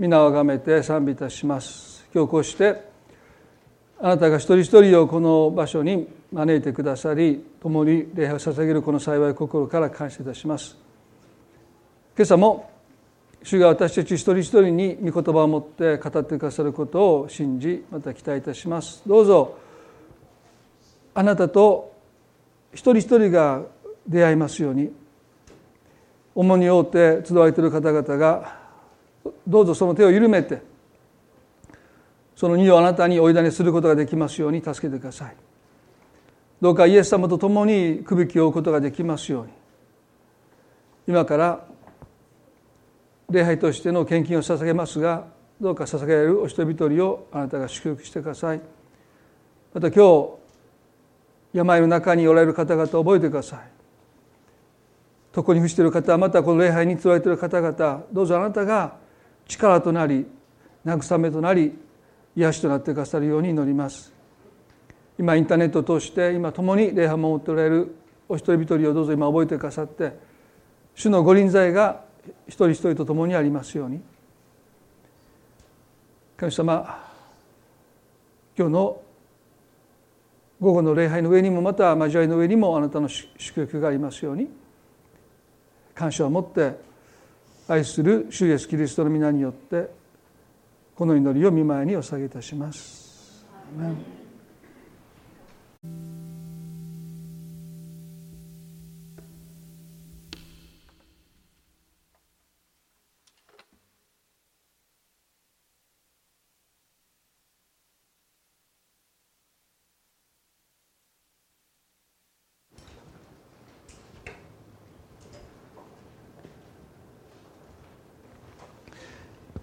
皆をあがめて賛美いたします。今日こうしてあなたが一人一人をこの場所に招いてくださり共に礼拝を捧げるこの幸い心から感謝いたします。今朝も主が私たち一人一人に御言葉を持って語ってくださることを信じまた期待いたします。どうぞあなたと一人一人が出会いますように重荷を負って集われている方々がどうぞその手を緩めてその荷をあなたに追いだねすることができますように助けてください。どうかイエス様と共にくびきを負うことができますように。今から礼拝としての献金を捧げますがどうか捧げられるお人々をあなたが祝福してください。また今日病の中におられる方々を覚えてください。床に伏している方またこの礼拝につられている方々どうぞあなたが力となり慰めとなり癒しとなってくださるように祈ります。今インターネットを通して今共に礼拝を守っておられるお一人一人をどうぞ今覚えてくださって主の御臨在が一人一人と共にありますように。神様今日の午後の礼拝の上にもまた交わりの上にもあなたの祝福がありますように。感謝を持って愛する主イエスキリストの皆によってこの祈りを見舞いにお下げいたします。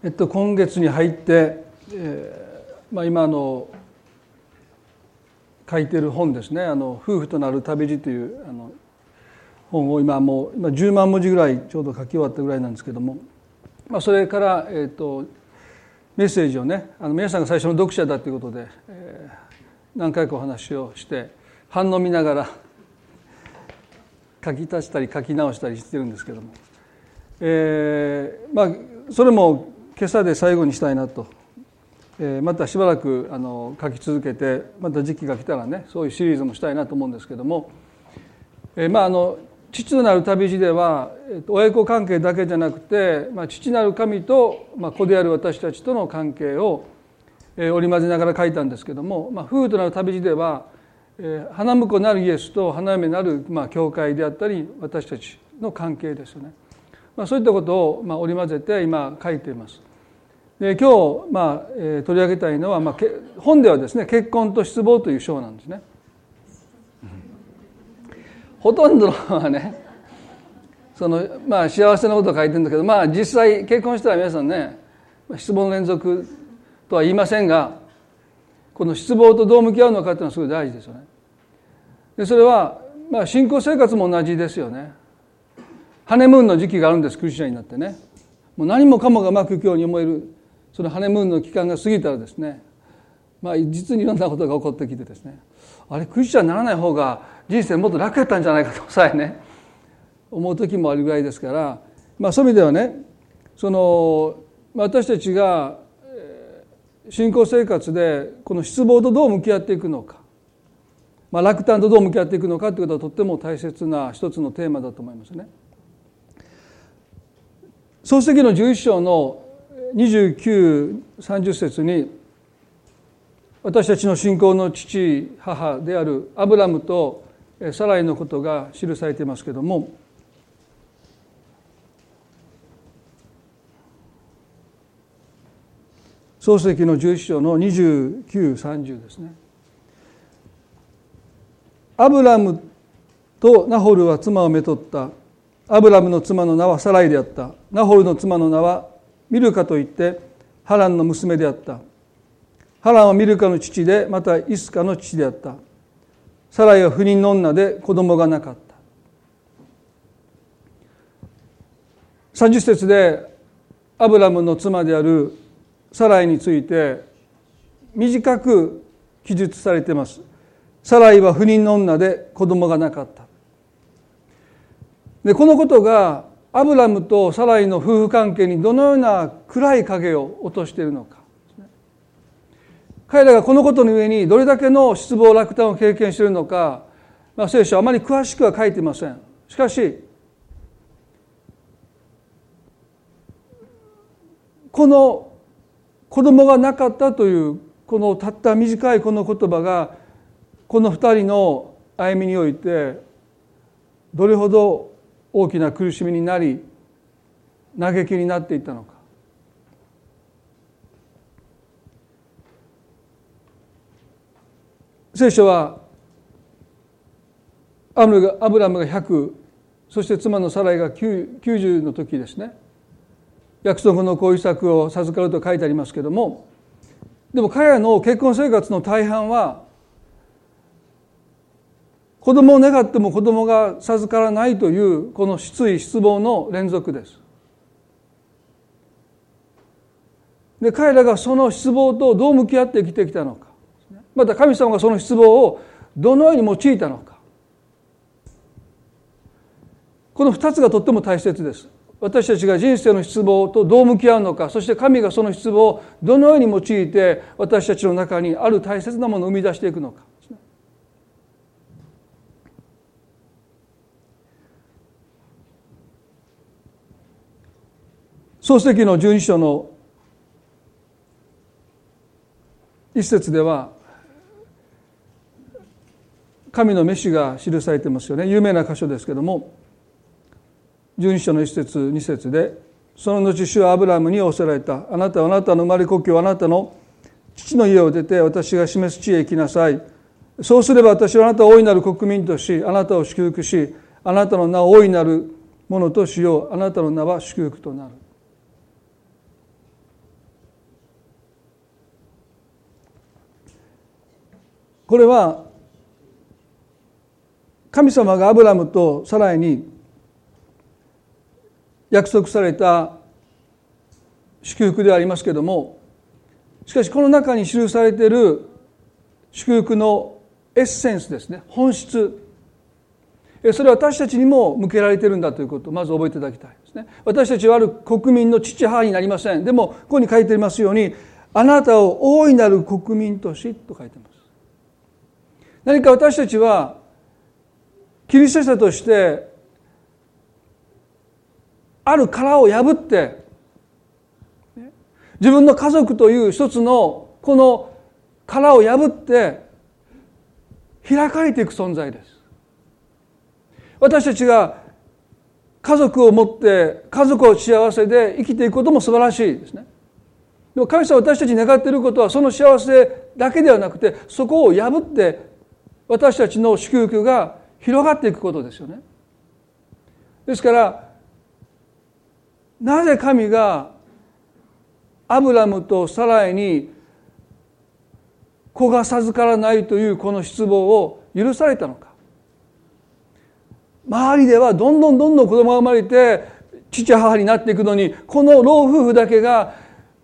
えっと、今月に入って、えーまあ、今の書いてる本ですね「あの夫婦となる旅路」というあの本を今もう今10万文字ぐらいちょうど書き終わったぐらいなんですけども、まあ、それから、えーと、メッセージをねあの皆さんが最初の読者だということで、えー、何回かお話をして反応見ながら書き足したり書き直したりしてるんですけども、えー、まあそれも今朝で最後にしたいなと、えー、またしばらくあの書き続けてまた時期が来たらねそういうシリーズもしたいなと思うんですけども、えー、まああの父となる旅路では親子関係だけじゃなくて、まあ、父なる神と、まあ、子である私たちとの関係を、えー、織り交ぜながら書いたんですけども、まあ、夫婦となる旅路では、えー、花婿なるイエスと花嫁なる、まあ、教会であったり私たちの関係ですよね。まあ、そういったことを、まあ、織り交ぜて今書いています。で今日、まあえー、取り上げたいのは、まあ、本ではですね「結婚と失望」という章なんですね。ほとんどのはねその、まあ、幸せなことを書いてるんだけど、まあ、実際結婚したら皆さんね失望の連続とは言いませんがこの失望とどう向き合うのかっていうのはすごい大事ですよね。でそれは、まあ、信仰生活も同じですよね。ハネムーンの時期があるんですクリスチャンになってね。もう何もかもがうまくいくように思えるそのハネムーンの期間が過ぎたらですねまあ実にいろんなことが起こってきてですねあれクリスチャンにならない方が人生もっと楽やったんじゃないかとさえね思う時もあるぐらいですから、まあ、そういう意味ではねその私たちが信仰生活でこの失望とどう向き合っていくのか、まあ、落胆とどう向き合っていくのかということはとっても大切な一つのテーマだと思いますね。創世記の11章の2930節に私たちの信仰の父母であるアブラムとサライのことが記されていますけれども創世記の11章の2930ですね。アブラムとナホルは妻をめとったアブラムの妻の名はサライであったナホルの妻の名はミルカといってハランの娘であった。ハランはミルカの父でまたイスカの父であった。サライは不妊の女で子供がなかった。30節でアブラムの妻であるサライについて短く記述されています。サライは不妊の女で子供がなかった。でこのことがアブラムとサライの夫婦関係にどのような暗い影を落としているのか。彼らがこのことの上にどれだけの失望落胆を経験しているのか、まあ、聖書はあまり詳しくは書いていません。しかしこの子供がなかったというこのたった短いこの言葉がこの二人の歩みにおいてどれほど大きな苦しみになり嘆きになっていたのか。聖書はアブラムが100そして妻のサライが90の時ですね。約束の子イサを授かると書いてありますけどもでも彼らの結婚生活の大半は子供を願っても子供が授からないというこの失意失望の連続です。で彼らがその失望とどう向き合って生きてきたのかまた神様がその失望をどのように用いたのかこの2つがとっても大切です。私たちが人生の失望とどう向き合うのかそして神がその失望をどのように用いて私たちの中にある大切なものを生み出していくのか創世記の十二章の一節では神の召しが記されてますよね。有名な箇所ですけども十二章の一節二節でその後主はアブラムに仰せられた。あなたはあなたの生まれ故郷あなたの父の家を出て私が示す地へ行きなさい。そうすれば私はあなたを大いなる国民としあなたを祝福しあなたの名を大いなるものとしよう。あなたの名は祝福となる。これは神様がアブラムとサライに約束された祝福でありますけどもしかしこの中に記されている祝福のエッセンスですね。本質。それは私たちにも向けられてるんだということ。をまず覚えていただきたいですね。私たちはある国民の父母になりません。でもここに書いていますようにあなたを大いなる国民としと書いてます。何か私たちはキリスト者としてある殻を破って自分の家族という一つのこの殻を破って開かれていく存在です。私たちが家族を持って家族を幸せで生きていくことも素晴らしいですね。でも神様私たちに願っていることはその幸せだけではなくてそこを破って私たちの祝福が広がっていくことですよね。ですからなぜ神がアブラムとサライに子が授からないというこの失望を許されたのか周りではどんどんどんどん子供が生まれて父母になっていくのにこの老夫婦だけが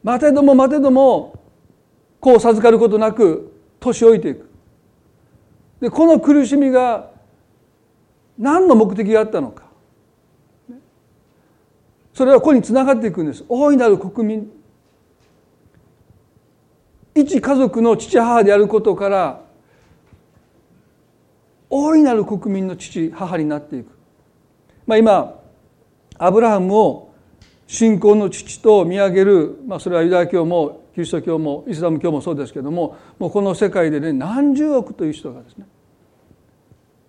待てども待てども子を授かることなく年老いていくでこの苦しみが何の目的があったのか。それはここにつながっていくんです。大いなる国民。一家族の父母であることから大いなる国民の父母になっていく、まあ、今アブラハムを信仰の父と見上げる、まあ、それはユダヤ教もキリスト教もイスラム教もそうですけどももうこの世界でね何十億という人がですね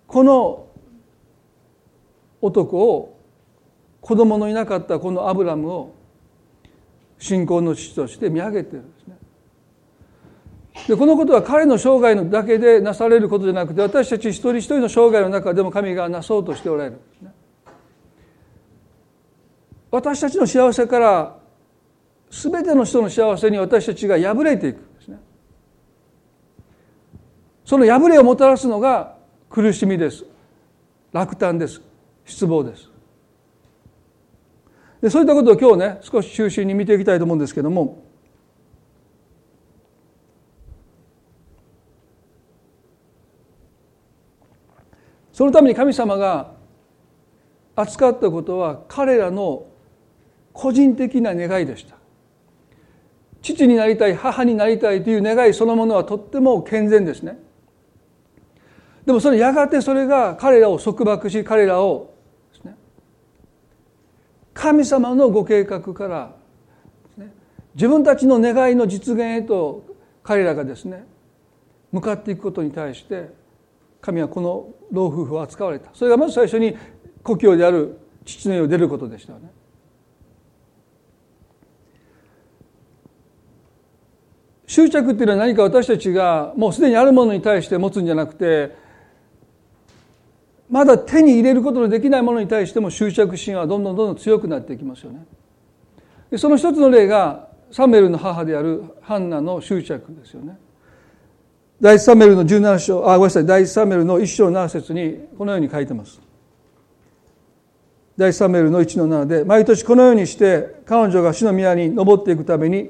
この男を子供のいなかったこのアブラムを信仰の父として見上げてるんですね。でこのことは彼の生涯のだけでなされることじゃなくて私たち一人一人の生涯の中でも神がなそうとしておられるんですね。私たちの幸せから全ての人の幸せに私たちが破れていくんですね。その破れをもたらすのが苦しみです。落胆です。失望です。でそういったことを今日ね少し中心に見ていきたいと思うんですけども。そのために神様が扱ったことは彼らの個人的な願いでした。父になりたい母になりたいという願いそのものはとっても健全ですね。でもそれやがてそれが彼らを束縛し彼らを神様のご計画から自分たちの願いの実現へと彼らがですね向かっていくことに対して神はこの老夫婦を扱われた。それがまず最初に故郷である父の家を出ることでしたよね。執着っていうのは何か私たちがもうすでにあるものに対して持つんじゃなくてまだ手に入れることのできないものに対しても執着心はどんどんどんどん強くなっていきますよね。でその一つの例がサムエルの母であるハンナの執着ですよね。第一サムエルの17章あごめんなさい第一サムエルの1章7節にこのように書いてます。第一サムエルの1の7で毎年このようにして彼女が主の宮に登っていくために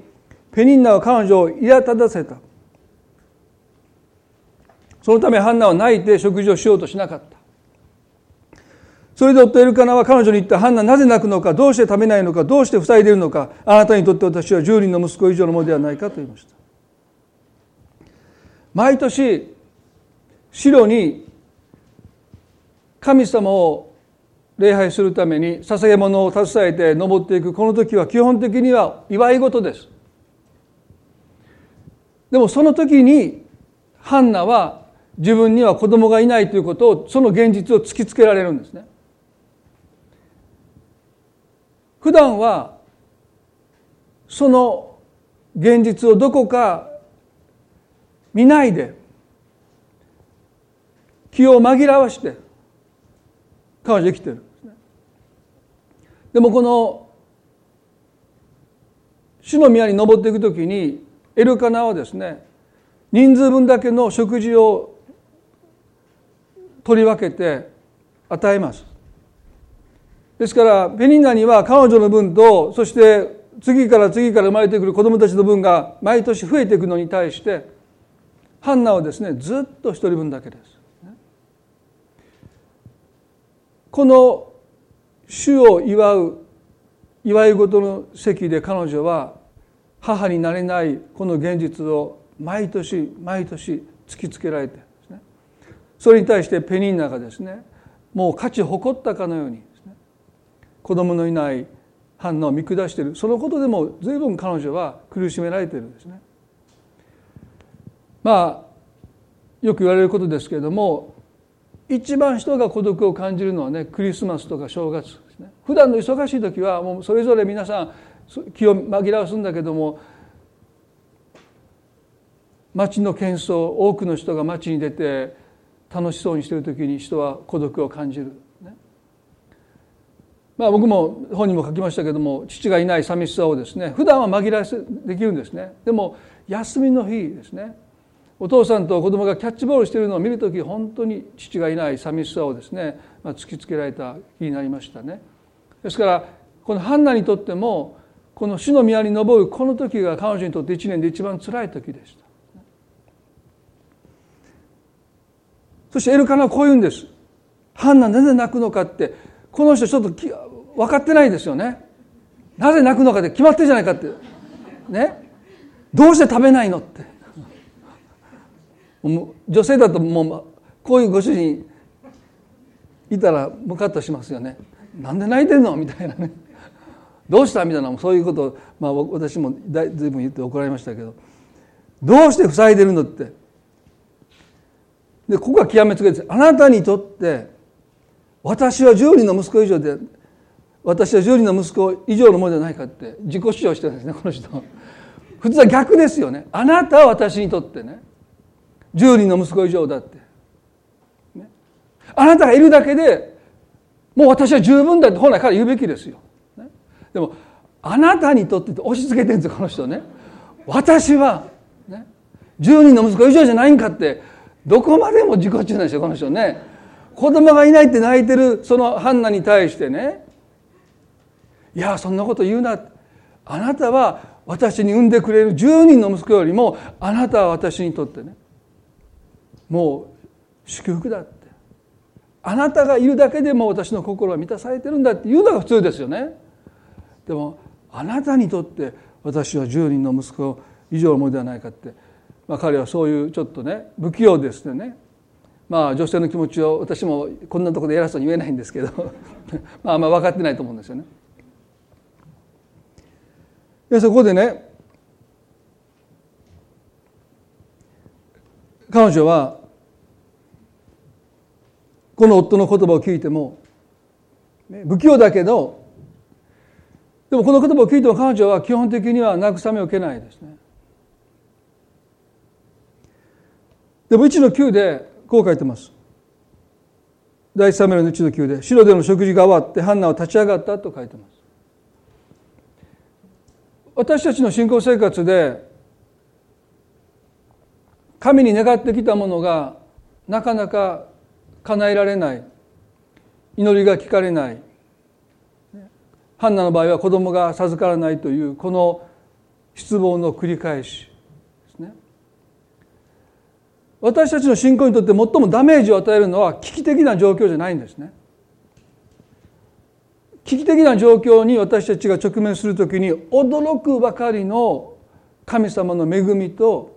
ペニンナは彼女を苛立たせた。そのためハンナは泣いて食事をしようとしなかった。それで夫エルカナは彼女に言った。ハンナなぜ泣くのか、どうして食べないのか、どうして塞いでいるのか、あなたにとって私は10人の息子以上のものではないかと言いました。毎年、白に神様を礼拝するために捧げ物を携えて登っていくこの時は基本的には祝い事です。でもその時にハンナは自分には子供がいないということをその現実を突きつけられるんですね。普段はその現実をどこか見ないで気を紛らわして彼女生きてるでもこの主の宮に登っていくときにエルカナはですね人数分だけの食事を取り分けて与えますですからペニンナには彼女の分とそして次から次から生まれてくる子供たちの分が毎年増えていくのに対してハンナはですねずっと一人分だけです。この主を祝う祝い事の席で彼女は母になれないこの現実を毎年毎年突きつけられてそれに対してペニンナがですねもう価値を誇ったかのように子供のいないハンナを見下しているそのことでも随分彼女は苦しめられているんですね。まあよく言われることですけれども一番人が孤独を感じるのはねクリスマスとか正月ですね。普段の忙しい時はもうそれぞれ皆さん気を紛らわすんだけども街の喧騒多くの人が街に出て楽しそうにしている時に人は孤独を感じる。まあ、僕も本にも書きましたけども父がいない寂しさをですね普段は紛らわせできるんですね。でも休みの日ですねお父さんと子供がキャッチボールしているのを見る時本当に父がいない寂しさをですね、まあ、突きつけられた気になりましたね。ですからこのハンナにとってもこの主の宮に登るこの時が彼女にとって一年で一番辛い時でした。そしてエルカナはこう言うんです。ハンナなぜ泣くのかってこの人ちょっと分かってないですよね。なぜ泣くのかって決まってるじゃないかって。ね。どうして食べないのって。女性だともうこういうご主人いたらムカッとしますよね。なんで泣いてんのみたいなね。どうしたみたいなそういうことを、まあ、私もずいぶん言って怒られましたけどどうして塞いでるのって。でここが極めつけです。あなたにとって私は10人の息子以上で私は10人の息子以上のものじゃないかって自己主張してるんですねこの人。普通は逆ですよね。あなたは私にとってね10人の息子以上だって、ね、あなたがいるだけでもう私は十分だって本来から言うべきですよ、でもあなたにとって押し付けてるんですよこの人ね。私は、ね、10人の息子以上じゃないんかってどこまでも自己中なんですよこの人ね。子供がいないって泣いてるそのハンナに対してね。いやそんなこと言うな。あなたは私に産んでくれる10人の息子よりもあなたは私にとってね。もう祝福だって。あなたがいるだけでも私の心は満たされてるんだっていうのが普通ですよね。でもあなたにとって私は10人の息子以上のものではないかって、まあ、彼はそういうちょっとね不器用ですよね。まあ女性の気持ちを私もこんなところで偉そうに言えないんですけど。まああんま分かってないと思うんですよね。でそこでね彼女はこの夫の言葉を聞いても不器用だけどでもこの言葉を聞いても彼女は基本的には慰めを受けないですね。でも1の9でこう書いてます。第一サムの1の9で白での食事が終わってハンナは立ち上がったと書いてます。私たちの信仰生活で神に願ってきたものがなかなか叶えられない祈りが聞かれないハンナの場合は子供が授からないというこの失望の繰り返しですね。私たちの信仰にとって最もダメージを与えるのは危機的な状況じゃないんですね。危機的な状況に私たちが直面するときに驚くばかりの神様の恵みと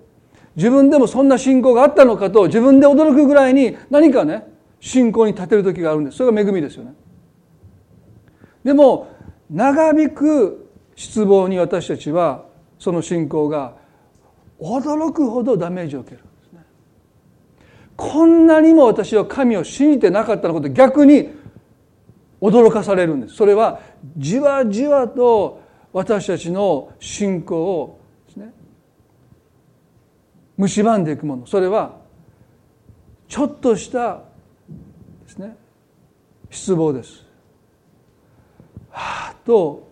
自分でもそんな信仰があったのかと自分で驚くぐらいに何かね信仰に立てる時があるんです。それが恵みですよね。でも長引く失望に私たちはその信仰が驚くほどダメージを受けるんですね。こんなにも私は神を信じてなかったのこと逆に驚かされるんです。それはじわじわと私たちの信仰をですね。蝕んでいくもの。それはちょっとしたですね。失望です。はあと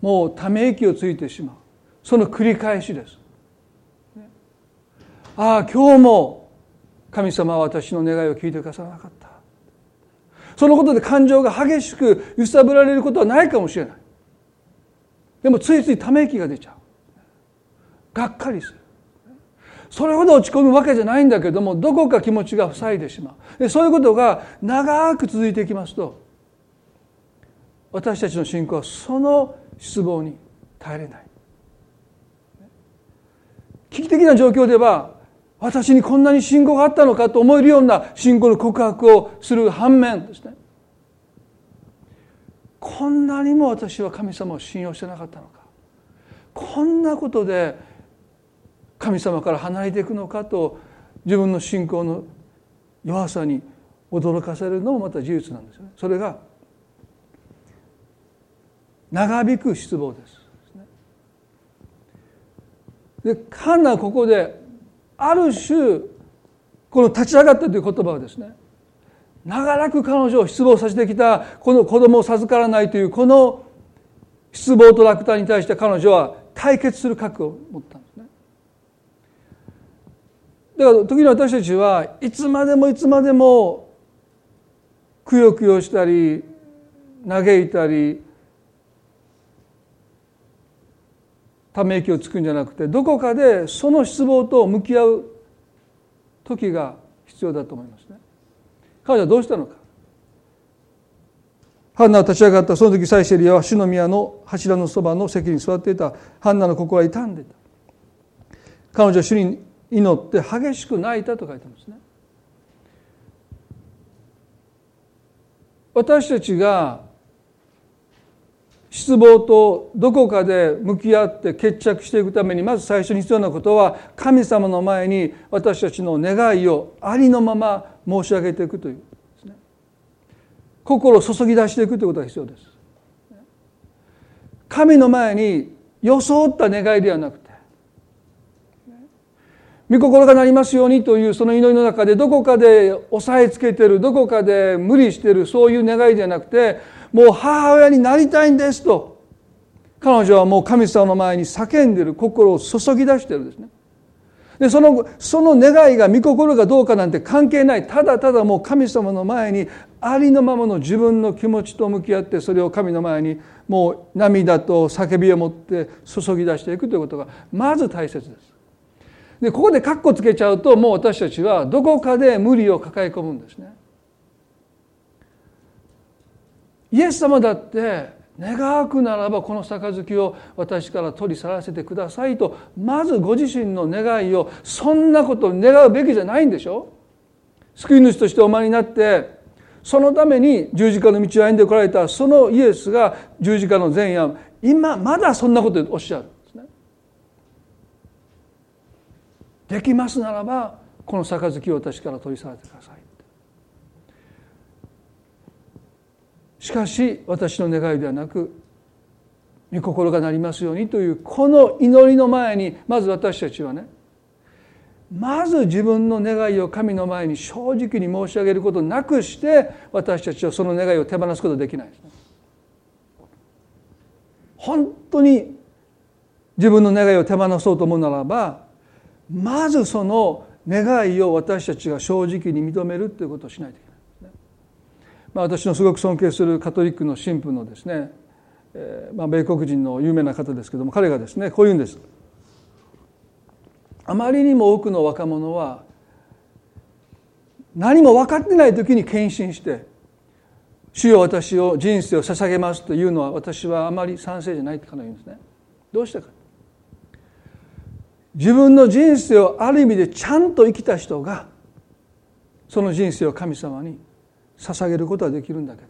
もうため息をついてしまう。その繰り返しです、ああ今日も神様は私の願いを聞いてくださらなかった。そのことで感情が激しく揺さぶられることはないかもしれない。でもついついため息が出ちゃう。がっかりする。それほど落ち込むわけじゃないんだけどもどこか気持ちが塞いでしまう。でそういうことが長く続いていきますと私たちの信仰はその失望に耐えれない。危機的な状況では私にこんなに信仰があったのかと思えるような信仰の告白をする反面ですね。こんなにも私は神様を信用してなかったのか。こんなことで神様から離れていくのかと自分の信仰の弱さに驚かせるのもまた事実なんですよね。それが長引く失望です。でカンナはここである種この立ち上がったという言葉はですね長らく彼女を失望させてきたこの子供を授からないというこの失望と落胆に対して彼女は対決する覚悟を持ったんですね。だから時に私たちはいつまでもいつまでもくよくよしたり嘆いたりため息をつくんじゃなくてどこかでその失望と向き合う時が必要だと思いますね。彼女はどうしたのか。ハンナは立ち上がったその時サイシェリアは主の宮の柱のそばの席に座っていたハンナの心は傷んでいた彼女は主に祈って激しく泣いたと書いてますね私たちが失望とどこかで向き合って決着していくためにまず最初に必要なことは神様の前に私たちの願いをありのまま申し上げていくというですね。心を注ぎ出していくということが必要です神の前に装った願いではなくて御心がなりますようにというその祈りの中でどこかで押さえつけてるどこかで無理してるそういう願いではなくてもう母親になりたいんですと彼女はもう神様の前に叫んでる心を注ぎ出してるんですねでそのその願いが御心がどうかなんて関係ないただただもう神様の前にありのままの自分の気持ちと向き合ってそれを神の前にもう涙と叫びを持って注ぎ出していくということがまず大切です。でここでカッコつけちゃうともう私たちはどこかで無理を抱え込むんですね。イエス様だって願くならばこの杯を私から取り去らせてくださいとまずご自身の願いをそんなことを願うべきじゃないんでしょ？救い主としてお前になってそのために十字架の道を歩んでこられたそのイエスが十字架の前夜今まだそんなことをおっしゃるんですね。できますならばこの杯を私から取り去られてください。しかし私の願いではなく御心がなりますようにというこの祈りの前にまず私たちはねまず自分の願いを神の前に正直に申し上げることなくして私たちはその願いを手放すことできないです、ね。本当に自分の願いを手放そうと思うならばまずその願いを私たちが正直に認めるということをしないといけない。まあ、私のすごく尊敬するカトリックの神父のですね、えーまあ、米国人の有名な方ですけども彼がですねこう言うんです。あまりにも多くの若者は何も分かってない時に献身して「主よ私を人生を捧げます」というのは私はあまり賛成じゃないって彼は言うんですね。どうしてか自分の人生をある意味でちゃんと生きた人がその人生を神様に捧げることはできるんだけど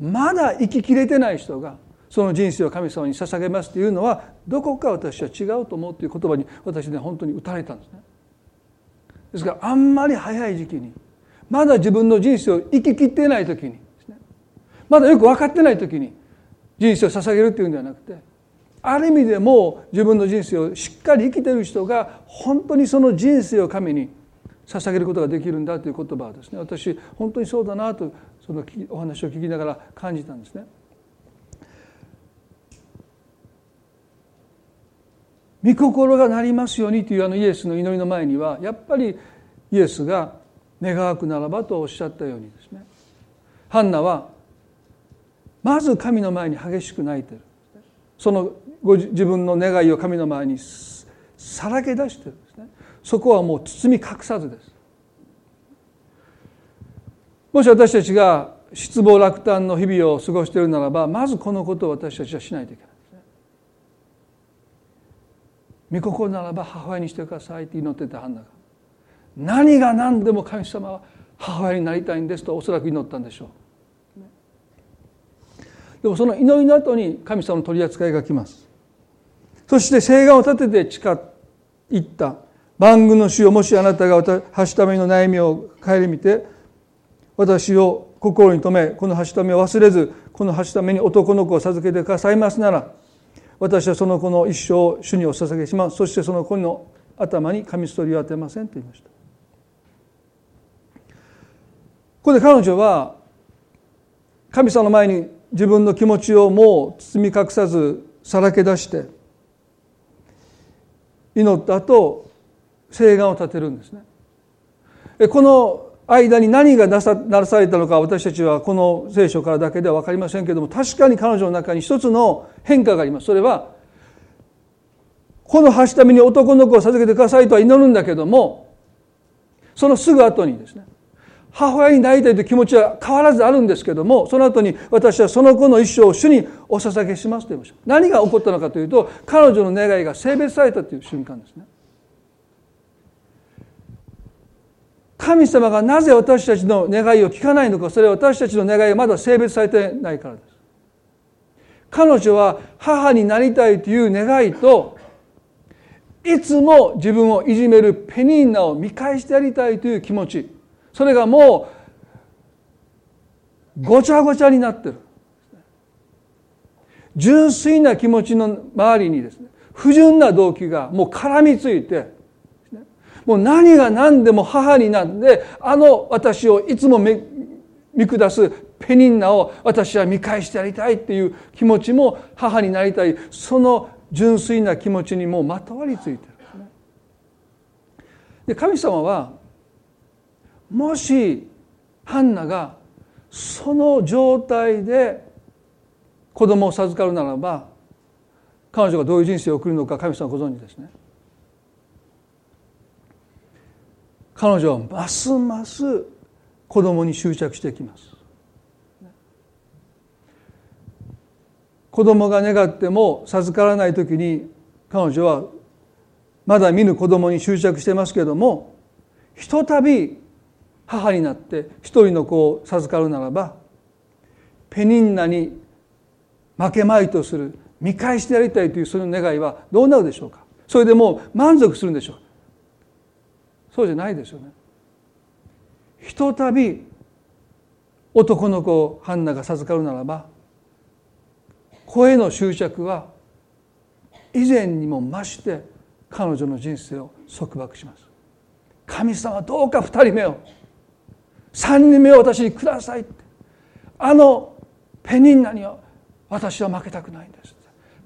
まだ生ききれてない人がその人生を神様に捧げますというのはどこか私は違うと思うという言葉に私ね本当に打たれたんですね。ですからあんまり早い時期にまだ自分の人生を生ききってない時にまだよく分かってない時に人生を捧げるっていうんではなくてある意味でも自分の人生をしっかり生きてる人が本当にその人生を神に捧げることができるんだという言葉はですね。私本当にそうだなとそのお話を聞きながら感じたんですね。御心がなりますようにというあのイエスの祈りの前にはやっぱりイエスが願わくならばとおっしゃったようにですね。ハンナはまず神の前に激しく泣いてる。そのご自分の願いを神の前にさらけ出してるんですね。そこはもう包み隠さずです。もし私たちが失望落胆の日々を過ごしているならばまずこのことを私たちはしないといけないですね。御心ならば母親にしてくださいって祈ってたハンナが何が何でも神様は母親になりたいんですとおそらく祈ったんでしょう。でもその祈りの後に神様の取り扱いが来ますそして誓願を立てて誓った万軍の主をもしあなたがはしための悩みを顧みて私を心に留めこのはしためを忘れずこのはしために男の子を授けてくださいますなら私はその子の一生を主にお捧げします。そしてその子の頭に紙ストリを当てませんと言いました。ここで彼女は神様の前に自分の気持ちをもう包み隠さずさらけ出して祈った後誓願を立てるんですね。この間に何がなされたのか私たちはこの聖書からだけでは分かりませんけども確かに彼女の中に一つの変化があります。それはこの橋ために男の子を授けてくださいとは祈るんだけどもそのすぐ後にですね母親になりたいという気持ちは変わらずあるんですけどもその後に私はその子の一生を主にお捧げしますと言いました何が起こったのかというと彼女の願いが性別されたという瞬間ですね。神様がなぜ私たちの願いを聞かないのかそれは私たちの願いがまだ性別されてないからです。彼女は母になりたいという願いといつも自分をいじめるペニーナを見返してやりたいという気持ち。それがもうごちゃごちゃになってる。純粋な気持ちの周りにですね不純な動機がもう絡みついてもう何が何でも母になってあの私をいつも見下すペニンナを私は見返してやりたいっていう気持ちも母になりたいその純粋な気持ちにもうまとわりついてるんですね。で神様はもしハンナがその状態で子供を授かるならば彼女がどういう人生を送るのか神様ご存知ですね。彼女はますます子供に執着してきます。子供が願っても授からない時に彼女はまだ見ぬ子供に執着してますけどもひとたび母になって一人の子を授かるならばペニンナに負けまいとする見返してやりたいというその願いはどうなるでしょうか。それでもう満足するんでしょうそうじゃないですよね。ひとたび男の子をハンナが授かるならば声の執着は以前にも増して彼女の人生を束縛します。神様どうか2人目を3人目を私にくださいって。あのペニンナには私は負けたくないんです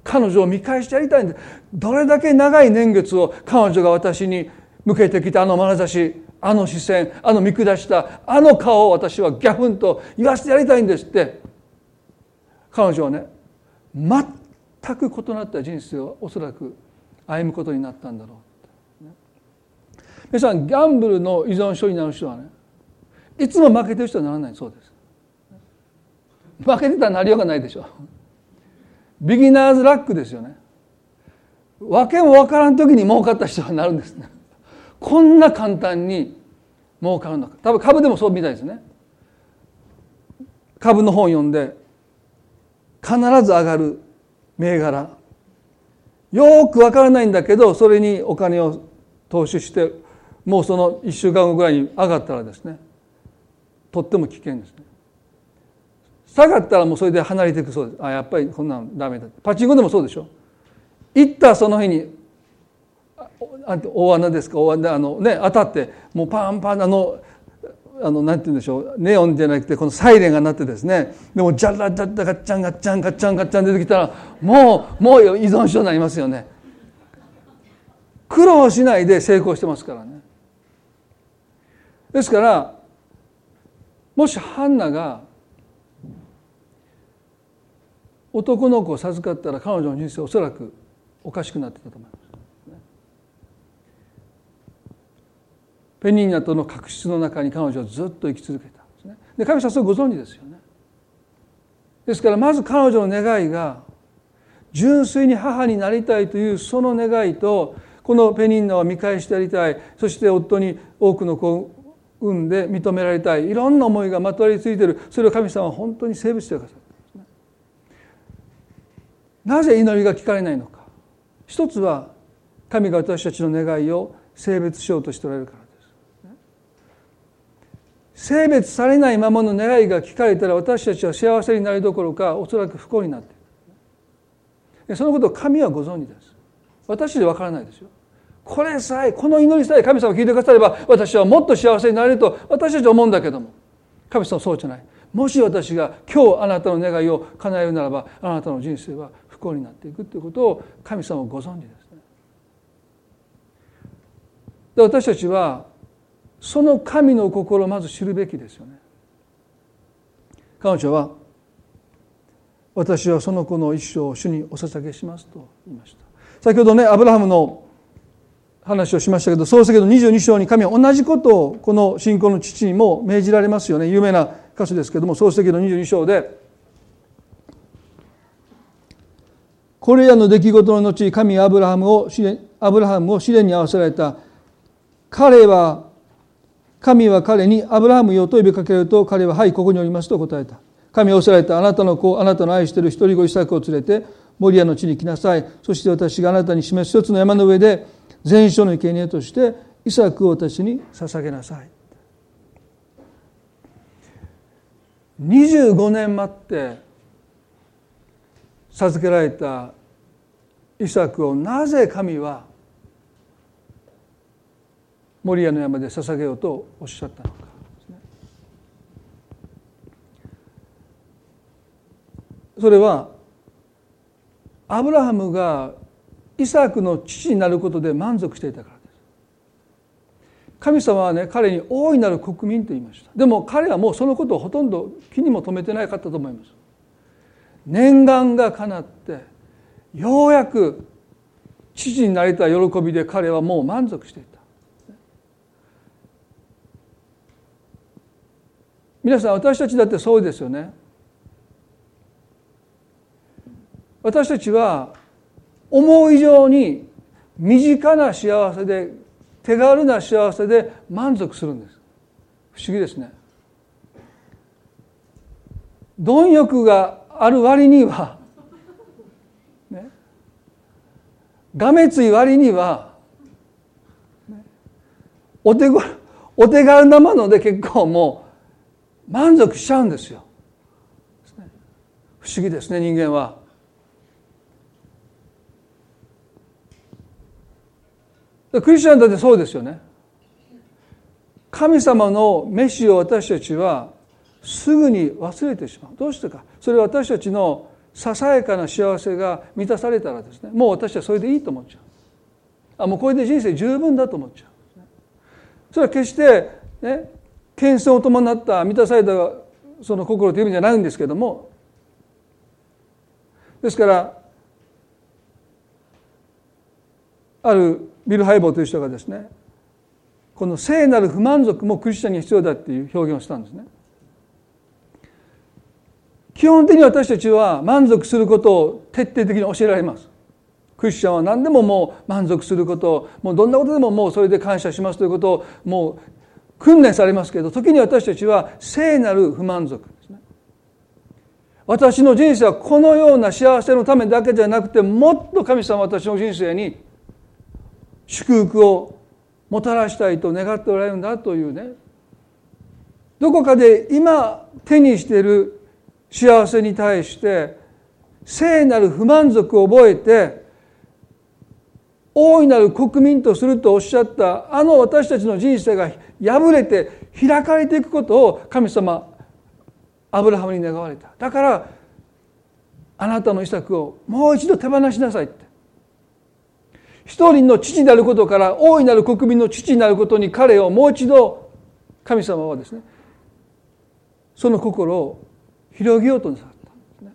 彼女を見返してやりたいんです。どれだけ長い年月を彼女が私に向けてきたあの眼差しあの視線あの見下したあの顔を私はギャフンと言わせてやりたいんですって。彼女はね全く異なった人生をおそらく歩むことになったんだろう、皆さんギャンブルの依存症になる人はねいつも負けてる人はならないそうです。負けてたらなりようがないでしょビギナーズラックですよね。訳も分からん時に儲かった人はなるんですね。こんな簡単に儲かるのか。多分株でもそうみたいですね。株の本読んで必ず上がる銘柄。よくわからないんだけどそれにお金を投資してもうその1週間後ぐらいに上がったらですねとっても危険ですね。下がったらもうそれで離れていくそうです。あやっぱりこんなのダメだ。パチンコでもそうでしょ。行ったその日に大穴ですか？大穴あのね当たってもうパンパンあのあのなんて言うんでしょうネオンじゃなくてこのサイレンが鳴ってですねでもジャラジャラガッチャンガッチャンガッチャンガッチャン出てきたらもうもう依存症になりますよね苦労しないで成功してますからねですからもしハンナが男の子を授かったら彼女の人生おそらくおかしくなってたと思います。ペニーナとの確執の中に彼女はずっと生き続けたんですね。で神様それご存知ですよね。ですからまず彼女の願いが純粋に母になりたいというその願いとこのペニンナを見返してやりたいそして夫に多くの子を産んで認められたいいろんな思いがまとわりついているそれを神様は本当にセーブしてくださる。なぜ祈りが聞かれないのか一つは神が私たちの願いを性別しようとしておられるから性別されないままの願いが聞かれたら私たちは幸せになるどころかおそらく不幸になっているそのことを神はご存知です。私でわからないですよ。これさえこの祈りさえ神様が聞いてくだされば私はもっと幸せになれると私たちは思うんだけども。神様そうじゃない。もし私が今日あなたの願いを叶えるならばあなたの人生は不幸になっていくということを神様はご存知ですね。で私たちはその神の心をまず知るべきですよね。彼女は私はその子の一生を主にお捧げしますと言いました。先ほどねアブラハムの話をしましたけど創世記の22章に神は同じことをこの信仰の父にも命じられますよね有名な箇所ですけども創世記の22章でこれらの出来事の後神はアブラハムをアブラハムを試練に合わせられた彼は神は彼にアブラハムよと呼びかけると彼ははいここにおりますと答えた。神はおせられたあなたの子あなたの愛している一人子イサクを連れてモリアの地に来なさい。そして私があなたに示す一つの山の上で全焼の生贄としてイサクを私に捧げなさい。25年待って授けられたイサクをなぜ神はモリアの山で捧げようとおっしゃったのか。それはアブラハムがイサクの父になることで満足していたからです。神様はね彼に大いなる国民と言いました。でも彼はもうそのことをほとんど気にも留めてなかったと思います。念願が叶ってようやく父になりた喜びで彼はもう満足していた。皆さん私たちだってそうですよね。私たちは思う以上に身近な幸せで手軽な幸せで満足するんです。不思議ですね。貪欲がある割には、ね、がめつい割には、お手ごお手軽なもので結構もう満足しちゃうんですよ。不思議ですね人間は。クリスチャンだってそうですよね。神様の飯を私たちはすぐに忘れてしまうどうしてかそれは私たちのささやかな幸せが満たされたらですねもう私はそれでいいと思っちゃうあもうこれで人生十分だと思っちゃうそれは決してね謙遜を伴った満たされたその心という意味じゃないんですけどもですからあるビル・ハイボーという人がですねこの聖なる不満足もクリスチャンに必要だっていう表現をしたんですね。基本的に私たちは満足することを徹底的に教えられます。クリスチャンは何でももう満足することもうどんなことでももうそれで感謝しますということをもう訓練されますけど時に私たちは聖なる不満足ですね。私の人生はこのような幸せのためだけじゃなくてもっと神様私の人生に祝福をもたらしたいと願っておられるんだというねどこかで今手にしている幸せに対して聖なる不満足を覚えて大いなる国民とするとおっしゃったあの私たちの人生が破れて開かれていくことを神様アブラハムに願われた。だからあなたの遺作をもう一度手放しなさいって。一人の父であることから大いなる国民の父になることに彼をもう一度神様はですねその心を広げようとなさったんですね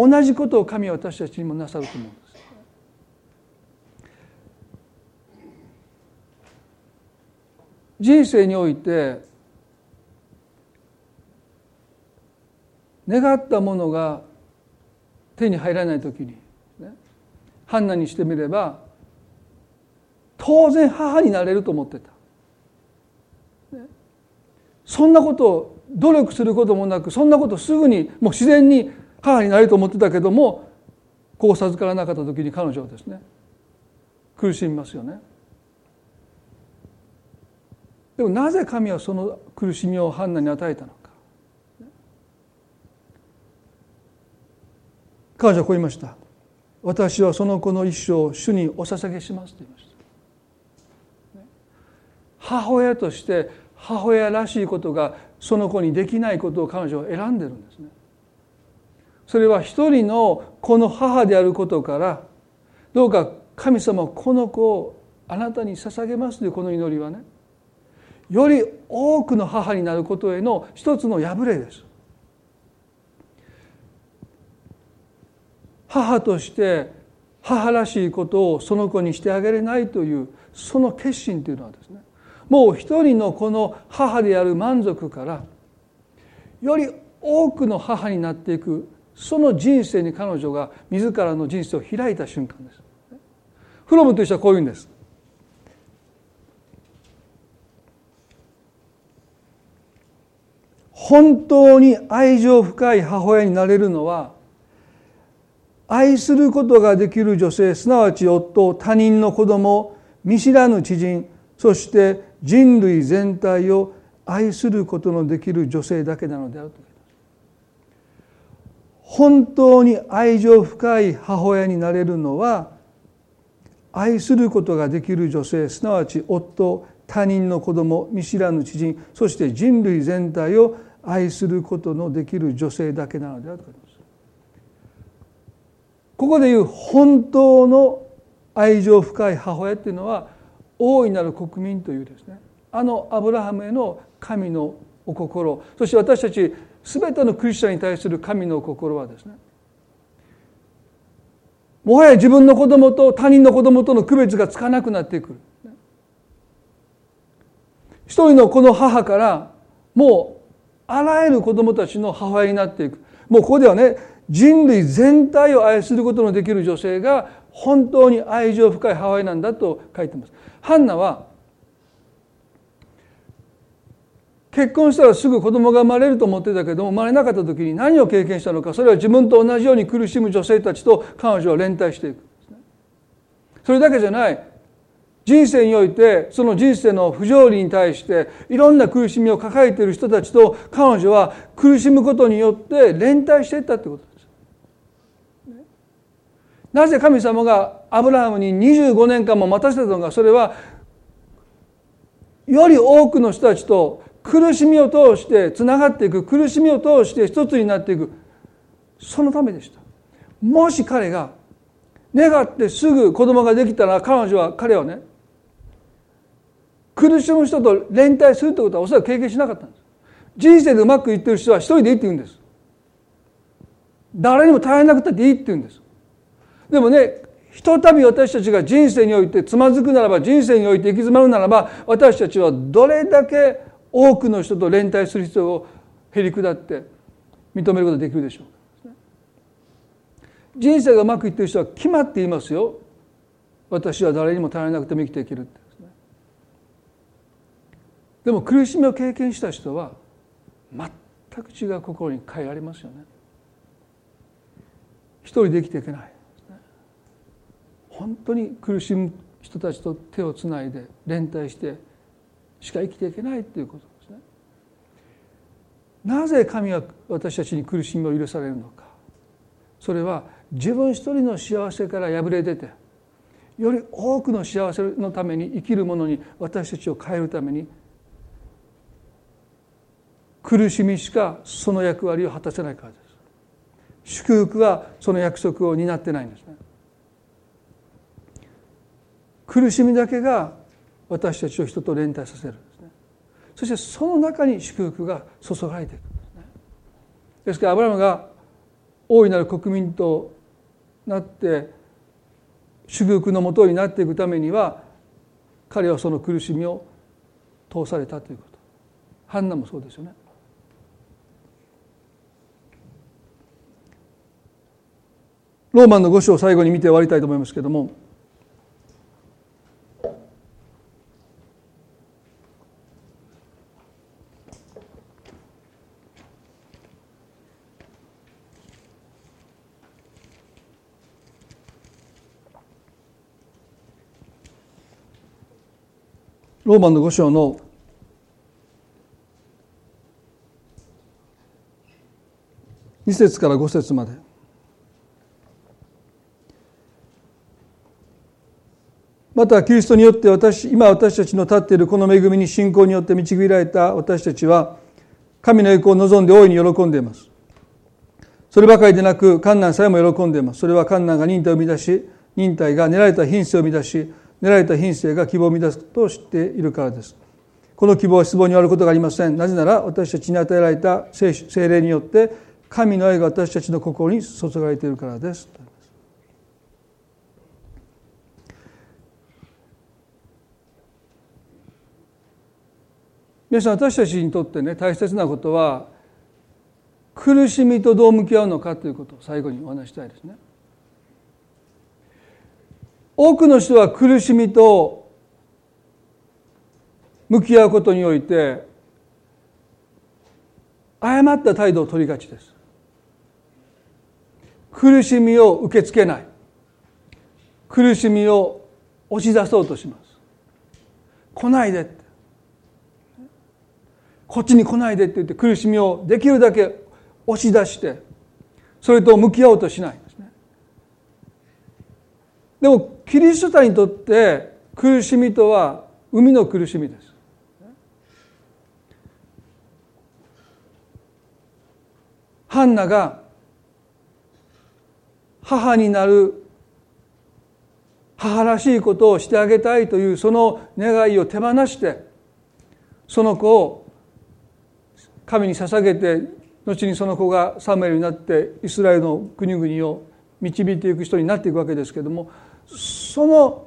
同じことを神は私たちにもなさると思うんです。人生において願ったものが手に入らない時に、ね、ハンナにしてみれば当然母になれると思ってた。そんなことを努力することもなくそんなことすぐにもう自然に母になると思ってたけども子を授からなかった時に彼女はですね苦しみますよね。でもなぜ神はその苦しみをハンナに与えたのか。彼女はこう言いました。私はその子の一生を主にお捧げしますと言いました。母親として母親らしいことがその子にできないことを彼女は選んでるんですね。それは一人の子の母であることからどうか神様この子をあなたに捧げますというこの祈りはねより多くの母になることへの一つの破れです。母として母らしいことをその子にしてあげれないというその決心というのはですねもう一人のこの母である満足からより多くの母になっていくその人生に彼女が自らの人生を開いた瞬間です。フロムという人はこう言うんです。本当に愛情深い母親になれるのは愛することができる女性すなわち夫他人の子供見知らぬ知人そして人類全体を愛することのできる女性だけなのであると本当に愛情深い母親になれるのは愛することができる女性すなわち夫他人の子供見知らぬ知人そして人類全体を愛することのできる女性だけなのであるとここでいう本当の愛情深い母親っていうのは大いなる国民というですねあのアブラハムへの神のお心そして私たち全てのクリスチャンに対する神の心はですねもはや自分の子供と他人の子供との区別がつかなくなってくる一人のこの母からもうあらゆる子供たちの母親になっていくもうここではね人類全体を愛することのできる女性が本当に愛情深い母親なんだと書いてます。ハンナは結婚したらすぐ子供が生まれると思ってたけども生まれなかった時に何を経験したのかそれは自分と同じように苦しむ女性たちと彼女は連帯していくそれだけじゃない人生においてその人生の不条理に対していろんな苦しみを抱えている人たちと彼女は苦しむことによって連帯していったってことです。なぜ神様がアブラハムに25年間も待たせたのかそれはより多くの人たちと苦しみを通してつながっていく苦しみを通して一つになっていく。そのためでした。もし彼が願ってすぐ子供ができたら彼女は彼はね苦しむ人と連帯するということはおそらく経験しなかったんです。人生でうまくいってる人は一人でいいって言うんです。誰にも大変なくたっていいって言うんです。でもねひとたび私たちが人生においてつまずくならば人生において行き詰まるならば私たちはどれだけ多くの人と連帯する人をへり下って認めることできるでしょう。人生がうまくいってる人は決まっていますよ。私は誰にも頼らなくても生きていけるって。でも苦しみを経験した人は全く違う心に変えられますよね。一人で生きていけない。本当に苦しむ人たちと手をつないで連帯してしか生きていけないということですね。なぜ神は私たちに苦しみを許されるのか。それは自分一人の幸せから破れ出てより多くの幸せのために生きる者に私たちを変えるために苦しみしかその役割を果たせないからです。祝福はその約束を担ってないんですね。苦しみだけが私たちを人と連帯させるんですね。そしてその中に祝福が注がれていくんですね。ですからアブラムが大いなる国民となって祝福のもとになっていくためには彼はその苦しみを通されたということ。ハンナもそうですよね。ローマンの5章を最後に見て終わりたいと思いますけれどもローマの5章の2節から5節まで。またキリストによって私今私たちの立っているこの恵みに信仰によって導られた私たちは神の栄光を望んで大いに喜んでいます。そればかりでなく観難さえも喜んでいます。それは観難が忍耐を生み出し忍耐が練られた品性を生み出し練られた品性が希望を生み出すと知っているからです。この希望は失望にあることがありません。なぜなら私たちに与えられた精霊によって神の愛が私たちの心に注がれているからです。皆さん私たちにとってね大切なことは苦しみとどう向き合うのかということを最後にお話したいですね。多くの人は苦しみと向き合うことにおいて誤った態度を取りがちです。苦しみを受け付けない苦しみを押し出そうとします。来ないでこっちに来ないでって言って苦しみをできるだけ押し出してそれと向き合おうとしないんですねでもキリスト者にとって苦しみとは海の苦しみです。ハンナが母になる母らしいことをしてあげたいというその願いを手放してその子を神に捧げて後にその子がサムエルになってイスラエルの国々を導いていく人になっていくわけですけどもその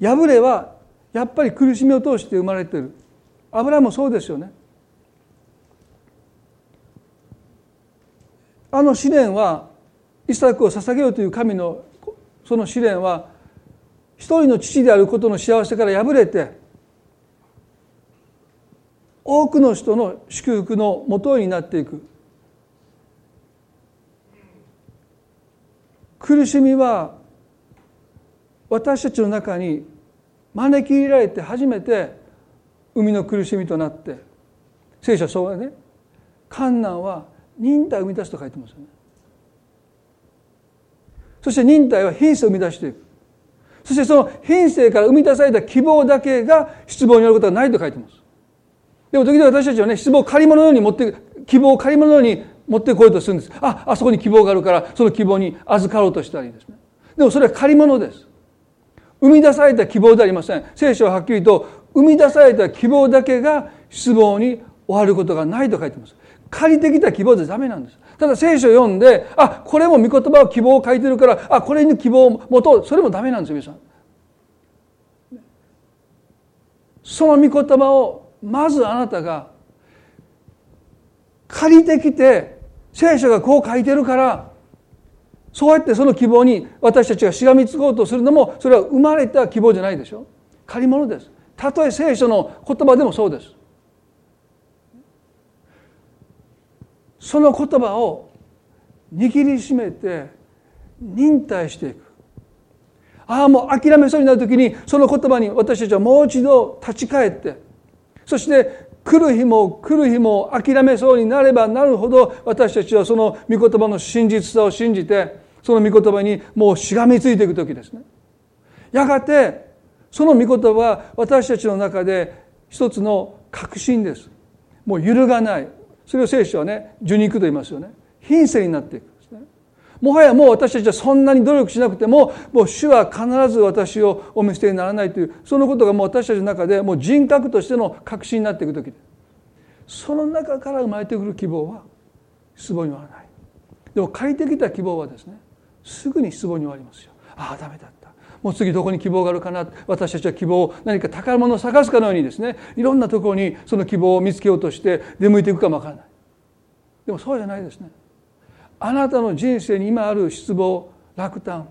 破れはやっぱり苦しみを通して生まれてる。アブラもそうですよね。あの試練はイサクを捧げようという神のその試練は一人の父であることの幸せから破れて多くの人の祝福のもとになっていく。苦しみは私たちの中に招き入れられて初めて生みの苦しみとなって聖書はそうね。観難は忍耐を生み出すと書いてますよね。そして忍耐は品性を生み出していく。そしてその品性から生み出された希望だけが失望によることはないと書いてます。でも時々私たちはね失望を借り物のように持って希望を借り物のように持ってこようとするんです。ああそこに希望があるからその希望に預かろうとしたりですね。でもそれは借り物です。生み出された希望ではありません。聖書ははっきりと生み出された希望だけが失望に終わることがないと書いてます。借りてきた希望でダメなんです。ただ聖書を読んであこれも御言葉を希望を書いてるからあこれに希望を持とう。それもダメなんですよ皆さん。その御言葉をまずあなたが借りてきて聖書がこう書いてるからそうやってその希望に私たちがしがみつこうとするのもそれは生まれた希望じゃないでしょ。借り物です。たとえ聖書の言葉でもそうです。その言葉を握りしめて忍耐していく。ああもう諦めそうになる時にその言葉に私たちはもう一度立ち返ってそして来る日も来る日も諦めそうになればなるほど私たちはその御言葉の真実さを信じてその御言葉にもうしがみついていく時ですね。やがてその御言葉は私たちの中で一つの確信です。もう揺るがない。それを聖書はね受肉と言いますよね。品性になっていく。もはやもう私たちはそんなに努力しなくてももう主は必ず私をお見捨てにならないというそのことがもう私たちの中でもう人格としての確信になっていく時。その中から生まれてくる希望は失望に終わらない。でも書いてきた希望はですねすぐに失望に終わりますよ。ああダメだった。もう次どこに希望があるかな。私たちは希望を何か宝物を探すかのようにですねいろんなところにその希望を見つけようとして出向いていくかもわからない。でもそうじゃないですね。あなたの人生に今ある失望落胆。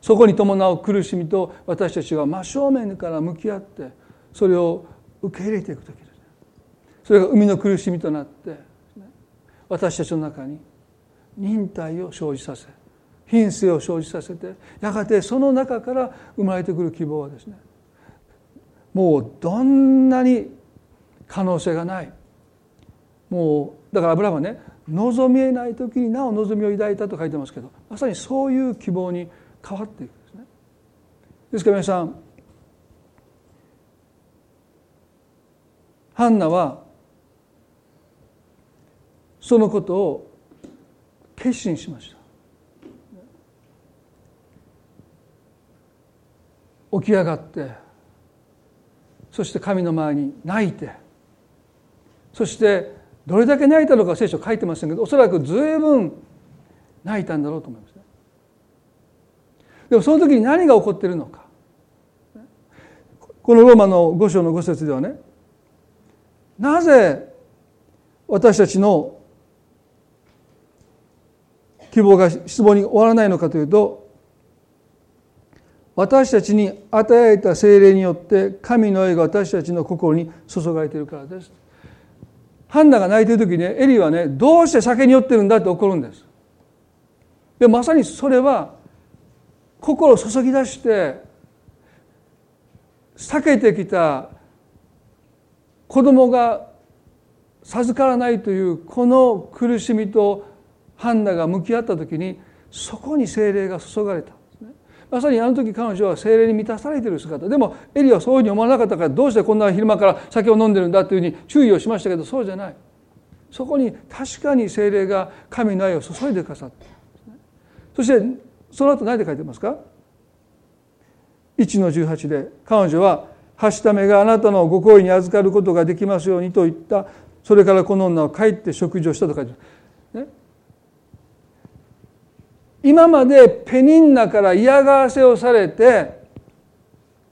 そこに伴う苦しみと私たちが真正面から向き合ってそれを受け入れていく時ですそれが生みの苦しみとなって私たちの中に忍耐を生じさせ品性を生じさせてやがてその中から生まれてくる希望はですねもうどんなに可能性がない。もうだからアブラハムはね望みえない時になお望みを抱いたと書いてますけどまさにそういう希望に変わっていくんですね。ですから皆さんハンナはそのことを決心しました起き上がってそして神の前に泣いてそしてどれだけ泣いたのか聖書書いてませんけどおそらく随分泣いたんだろうと思いますねでもその時に何が起こっているのかこのローマの五章の五節ではねなぜ私たちの希望が失望に終わらないのかというと私たちに与えた精霊によって神の愛が私たちの心に注がれているからです。ハンナが泣いてる時にねエリーはねどうして酒に酔ってるんだって怒るんです。でまさにそれは心を注ぎ出して避けてきた子供が授からないというこの苦しみとハンナが向き合った時にそこに精霊が注がれたまさにあの時彼女は精霊に満たされている姿。でもエリはそういうふうに思わなかったからどうしてこんな昼間から酒を飲んでるんだというふうに注意をしましたけどそうじゃない。そこに確かに精霊が神の愛を注いでくださった。そしてその後何で書いてますか？1の18で彼女は「はしためがあなたのご好意に預かることができますように」と言った。それからこの女は帰って食事をしたと書いてます。ね、今までペニンナから嫌がらせをされて、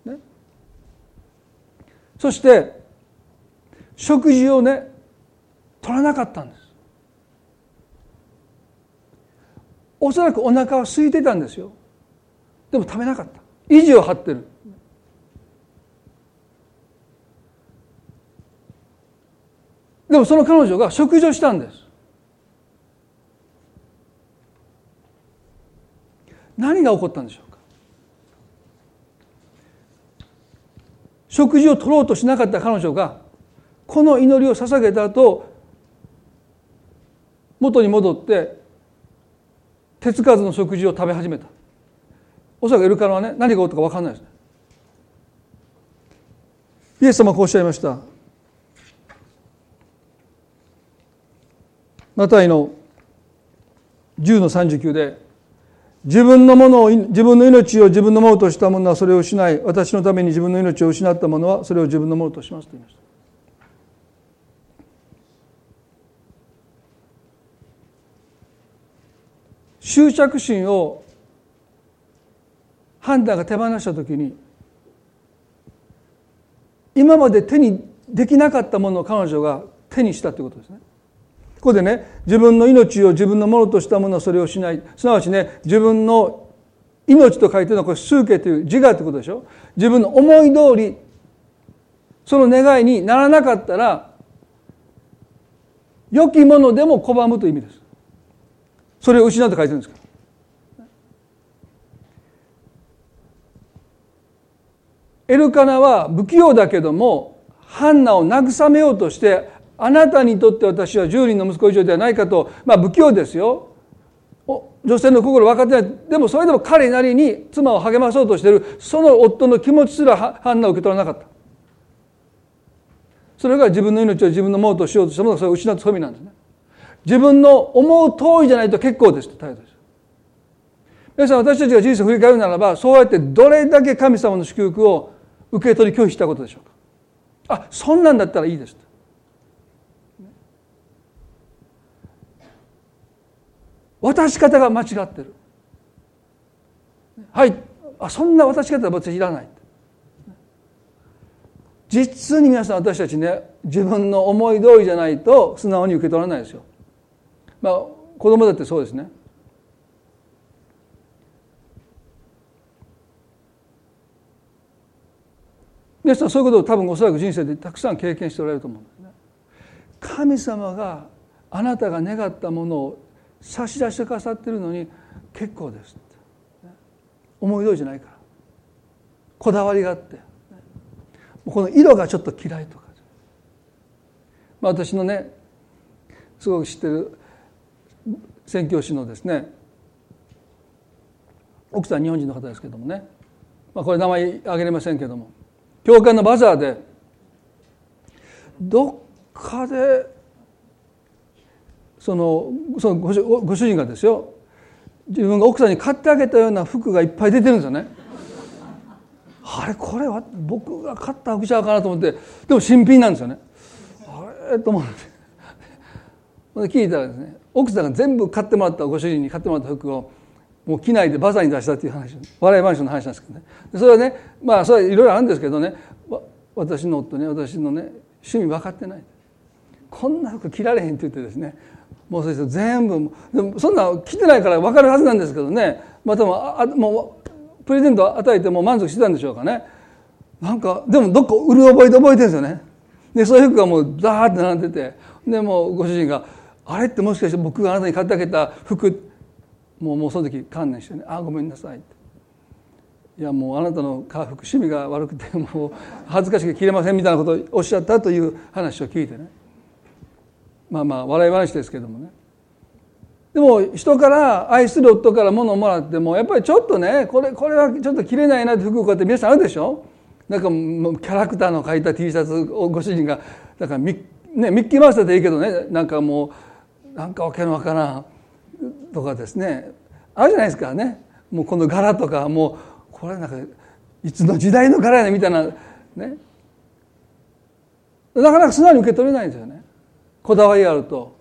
ね、そして食事をね取らなかったんです。おそらくお腹は空いてたんですよ。でも食べなかった。意地を張ってる。でもその彼女が食事をしたんです。何が起こったんでしょうか？食事を取ろうとしなかった彼女がこの祈りを捧げた後元に戻って手つかずの食事を食べ始めた。おそらくエルカナはね何が起こったか分かんないですね。イエス様はこうおっしゃいました。マタイの10の39で自分のものを自分の命を自分のものとした者はそれを失い私のために自分の命を失った者はそれを自分のものとしますと言いました執着心を判断が手放した時に今まで手にできなかったものを彼女が手にしたということですね。ここでね自分の命を自分のものとしたものはそれをしない。すなわちね自分の命と書いてるのはこれ数形という自我ということでしょ？自分の思い通りその願いにならなかったら良きものでも拒むという意味です。それを失うと書いてるんですからエルカナは不器用だけどもハンナを慰めようとしてあなたにとって私は10人の息子以上ではないかとまあ不器用ですよ。女性の心分かってない。でもそれでも彼なりに妻を励まそうとしている。その夫の気持ちすらハンナを受け取らなかった。それが自分の命を自分のものとしようとしたものがそれを失った富なんですね。自分の思う通りじゃないと結構ですと態度です。皆さん私たちが人生を振り返るならばそうやってどれだけ神様の祝福を受け取り拒否したことでしょうか。あそんなんだったらいいです。渡し方が間違ってる。はい。あそんな渡し方は私いらない。実に皆さん私たちね自分の思い通りじゃないと素直に受け取らないですよ。まあ子供だってそうですね。皆さんそういうことを多分おそらく人生でたくさん経験しておられると思うんですね。神様があなたが願ったものを差し出してくださってるのに結構です思い通りじゃないから。こだわりがあって。この色がちょっと嫌いとか、まあ、私のねすごく知ってる宣教師のですね奥さん日本人の方ですけどもね、まあ、これ名前挙げれませんけども。教会のバザーでどっかでそのそのごご主人がですよ自分が奥さんに買ってあげたような服がいっぱい出てるんですよね。あれこれは僕が買った服ちゃうかなと思ってでも新品なんですよね。あれと思って聞いたらですね奥さんが全部買ってもらったご主人に買ってもらった服をもう機内でバザーに出したっていう話笑い話の話なんですけどねそれはねまあそれはいろいろあるんですけどね私の夫ね私のね趣味分かってないこんな服着られへんって言ってですねもうそ全部でもそんな来てないから分かるはずなんですけどね。またもあもうプレゼント与えても満足してたんでしょうかね。なんかでもどっか売る覚えて覚えてるんですよね。でそういう服がもうダーって並んでて。でもうご主人が「あれってもしかして僕があなたに買ってあげた服もうもうその時観念してね「あごめんなさい」って「いやもうあなたの家服趣味が悪くてもう恥ずかしく着れません」みたいなことをおっしゃったという話を聞いてね。まあまあ笑い話ですけどもね。でも人から愛する夫から物をもらってもやっぱりちょっとねこれこれはちょっと着れないなって服をこうやって皆さんあるでしょ？なんかもうキャラクターの描いた T シャツをご主人がだからミ,、ね、ミッキーマウスだっていいけどね。なんかもうなんかわけのわからんとかですね。あるじゃないですかね。もうこの柄とかもうこれなんかいつの時代の柄やねみたいなね。なかなか素直に受け取れないんですよね。こだわりがあると。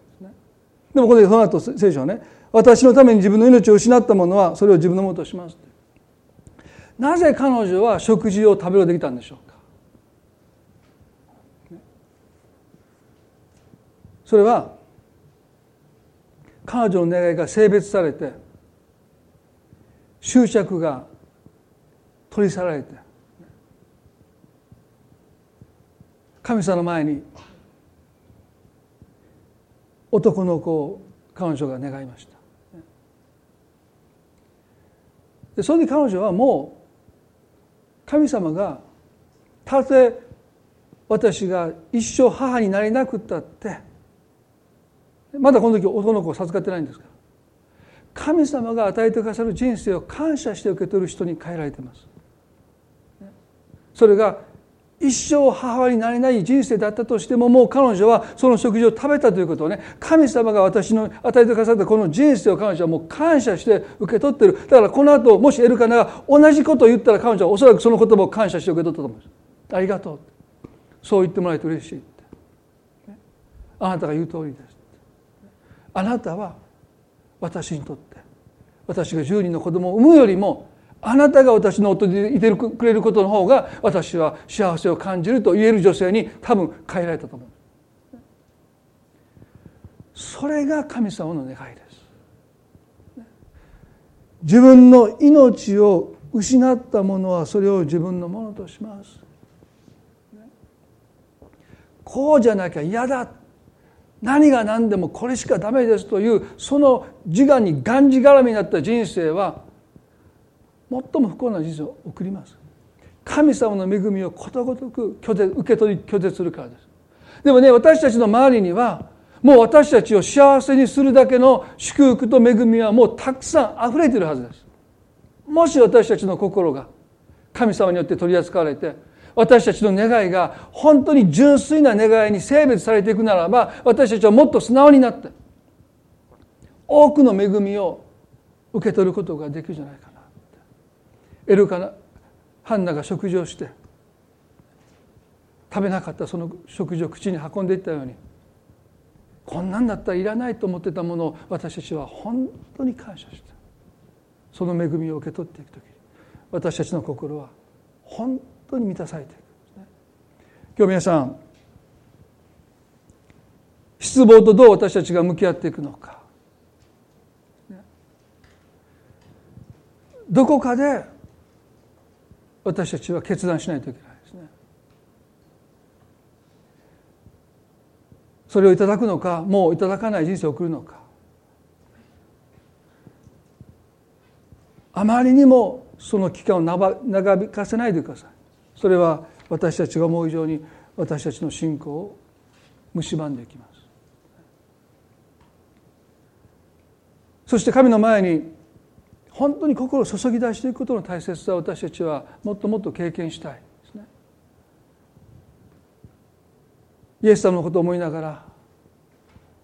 でもここでその後聖書はね私のために自分の命を失った者はそれを自分のものとしますなぜ彼女は食事を食べろできたんでしょうか。それは彼女の願いが性別されて執着が取り去られて神様の前に男の子を彼女が願いました。でその時彼女はもう神様がたとえ私が一生母になれなくったって。まだこの時男の子を授かってないんですから。神様が与えてくださる人生を感謝して受け取る人に変えられています。それが一生母親になれない人生だったとしてももう彼女はその食事を食べたということをね神様が私の与えてくださったこの人生を彼女はもう感謝して受け取ってる。だからこの後もしエルカナが同じことを言ったら彼女はおそらくその言葉を感謝して受け取ったと思います。ありがとうそう言ってもらえて嬉しいあなたが言う通りですあなたは私にとって私が10人の子供を産むよりもあなたが私の夫でいてくれることの方が私は幸せを感じると言える女性に多分変えられたと思う。それが神様の願いです。自分の命を失った者はそれを自分のものとします。こうじゃなきゃ嫌だ。何が何でもこれしかダメですというその自我にがんじがらみになった人生は最も不幸な人生を送ります。神様の恵みをことごとく拒絶受け取り拒絶するからです。でもね私たちの周りにはもう私たちを幸せにするだけの祝福と恵みはもうたくさん溢れているはずです。もし私たちの心が神様によって取り扱われて私たちの願いが本当に純粋な願いに性別されていくならば私たちはもっと素直になって多くの恵みを受け取ることができるじゃないか。エルカナハンナが食事をして食べなかったその食事を口に運んでいったようにこんなんだったらいらないと思ってたものを私たちは本当に感謝してその恵みを受け取っていく時私たちの心は本当に満たされていく。今日皆さん失望とどう私たちが向き合っていくのか。どこかで私たちは決断しないといけないですね。それをいただくのかもういただかない人生を送るのか。あまりにもその期間を長引かせないでください。それは私たちが思う以上に私たちの信仰を蝕んでいきます。そして神の前に本当に心を注ぎ出していくことの大切さを私たちはもっともっと経験したいですね。イエス様のことを思いながら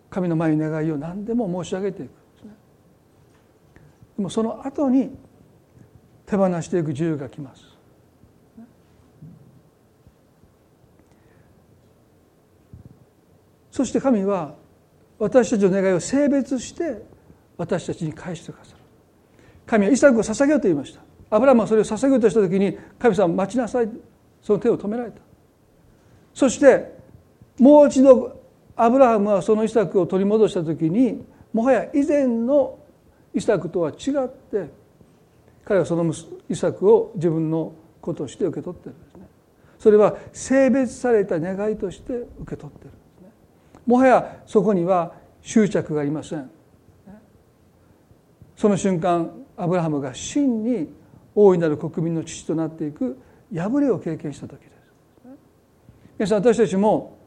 神の前に願いを何でも申し上げていくでね。でもその後に手放していく自由がきます。そして神は私たちの願いを性別して私たちに返してください。神はイサクを捧げようと言いました。アブラハムはそれを捧げようとした時に神様待ちなさい。その手を止められた。そしてもう一度アブラハムはそのイサクを取り戻した時にもはや以前のイサクとは違って彼はそのイサクを自分の子として受け取ってるんですね。それは性別された願いとして受け取ってるんですね。もはやそこには執着がありません。その瞬間アブラハムが真に大いなる国民の父となっていく破れを経験した時です。皆さん私たちも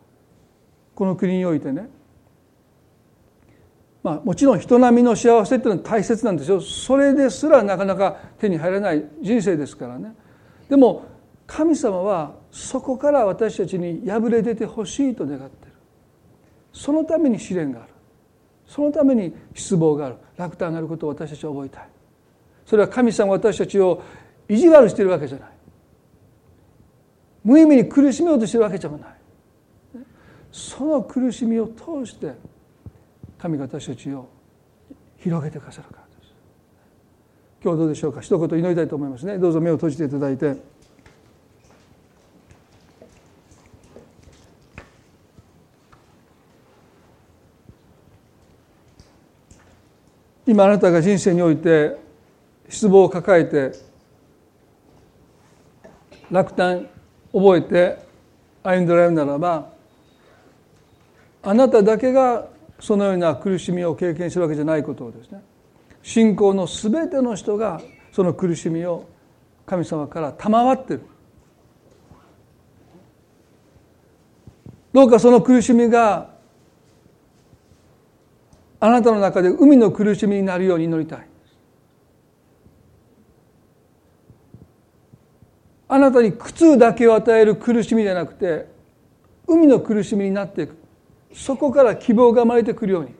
この国においてねまあもちろん人並みの幸せっていうのは大切なんですよ。それですらなかなか手に入らない人生ですからね。でも神様はそこから私たちに破れ出てほしいと願ってる。そのために試練がある。そのために失望がある。落胆があることを私たちは覚えたい。それは神様私たちを意地悪しているわけじゃない。無意味に苦しめようとしているわけじゃない。その苦しみを通して神が私たちを広げてくださるからです。今日どうでしょうか？一言祈りたいと思いますね。どうぞ目を閉じていただいて。今あなたが人生において失望を抱えて落胆覚えて歩んでられるならばあなただけがそのような苦しみを経験するわけじゃないことをですね信仰の全ての人がその苦しみを神様から賜ってる。どうかその苦しみがあなたの中で海の苦しみになるように祈りたい。あなたに苦痛だけを与える苦しみじゃなくて海の苦しみになっていく。そこから希望が生まれてくるように。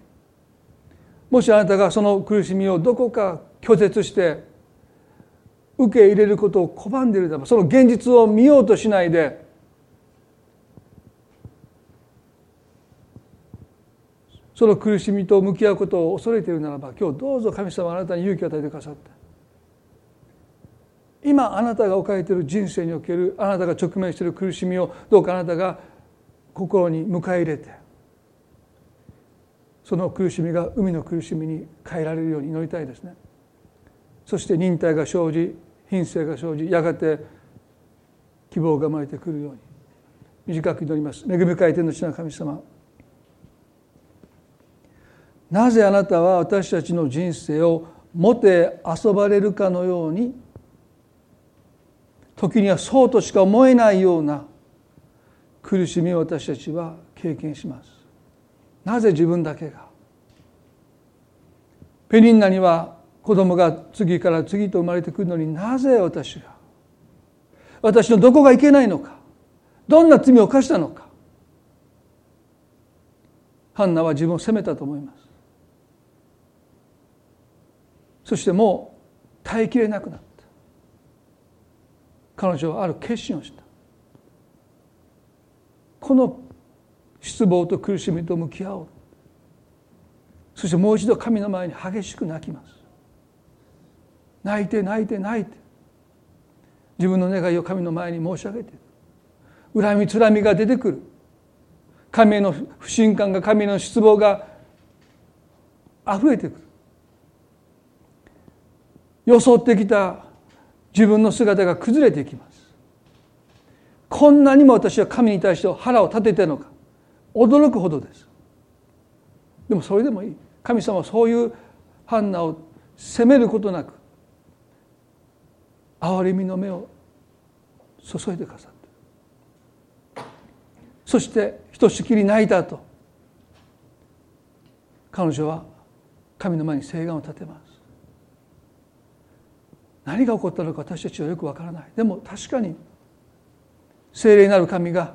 もしあなたがその苦しみをどこか拒絶して受け入れることを拒んでいるならばその現実を見ようとしないでその苦しみと向き合うことを恐れているならば今日どうぞ神様あなたに勇気を与えてくださった今あなたが置かれている人生におけるあなたが直面している苦しみをどうかあなたが心に迎え入れてその苦しみが海の苦しみに変えられるように祈りたいですね。そして忍耐が生じ品性が生じやがて希望が生まれてくるように。短く祈ります。恵み深い天の地の神様。なぜあなたは私たちの人生をもて遊ばれるかのように時にはそうとしか思えないような苦しみを私たちは経験します。なぜ自分だけが？ペニンナには子供が次から次と生まれてくるのになぜ私が？私のどこがいけないのか？どんな罪を犯したのか？ハンナは自分を責めたと思います。そしてもう耐えきれなくなった。彼女はある決心をした。この失望と苦しみと向き合おう。そしてもう一度神の前に激しく泣きます。泣いて泣いて泣いて。自分の願いを神の前に申し上げて。恨みつらみが出てくる。神への不信感が神への失望が溢れてくる。装ってきた自分の姿が崩れていきます。こんなにも私は神に対して腹を立ててるのか。驚くほどです。でもそれでもいい。神様はそういうハンナを責めることなく憐れみの目を注いでくださってそしてひとしきり泣いた後彼女は神の前に誓願を立てます。何が起こったのか私たちはよくわからない。でも確かに聖霊なる神が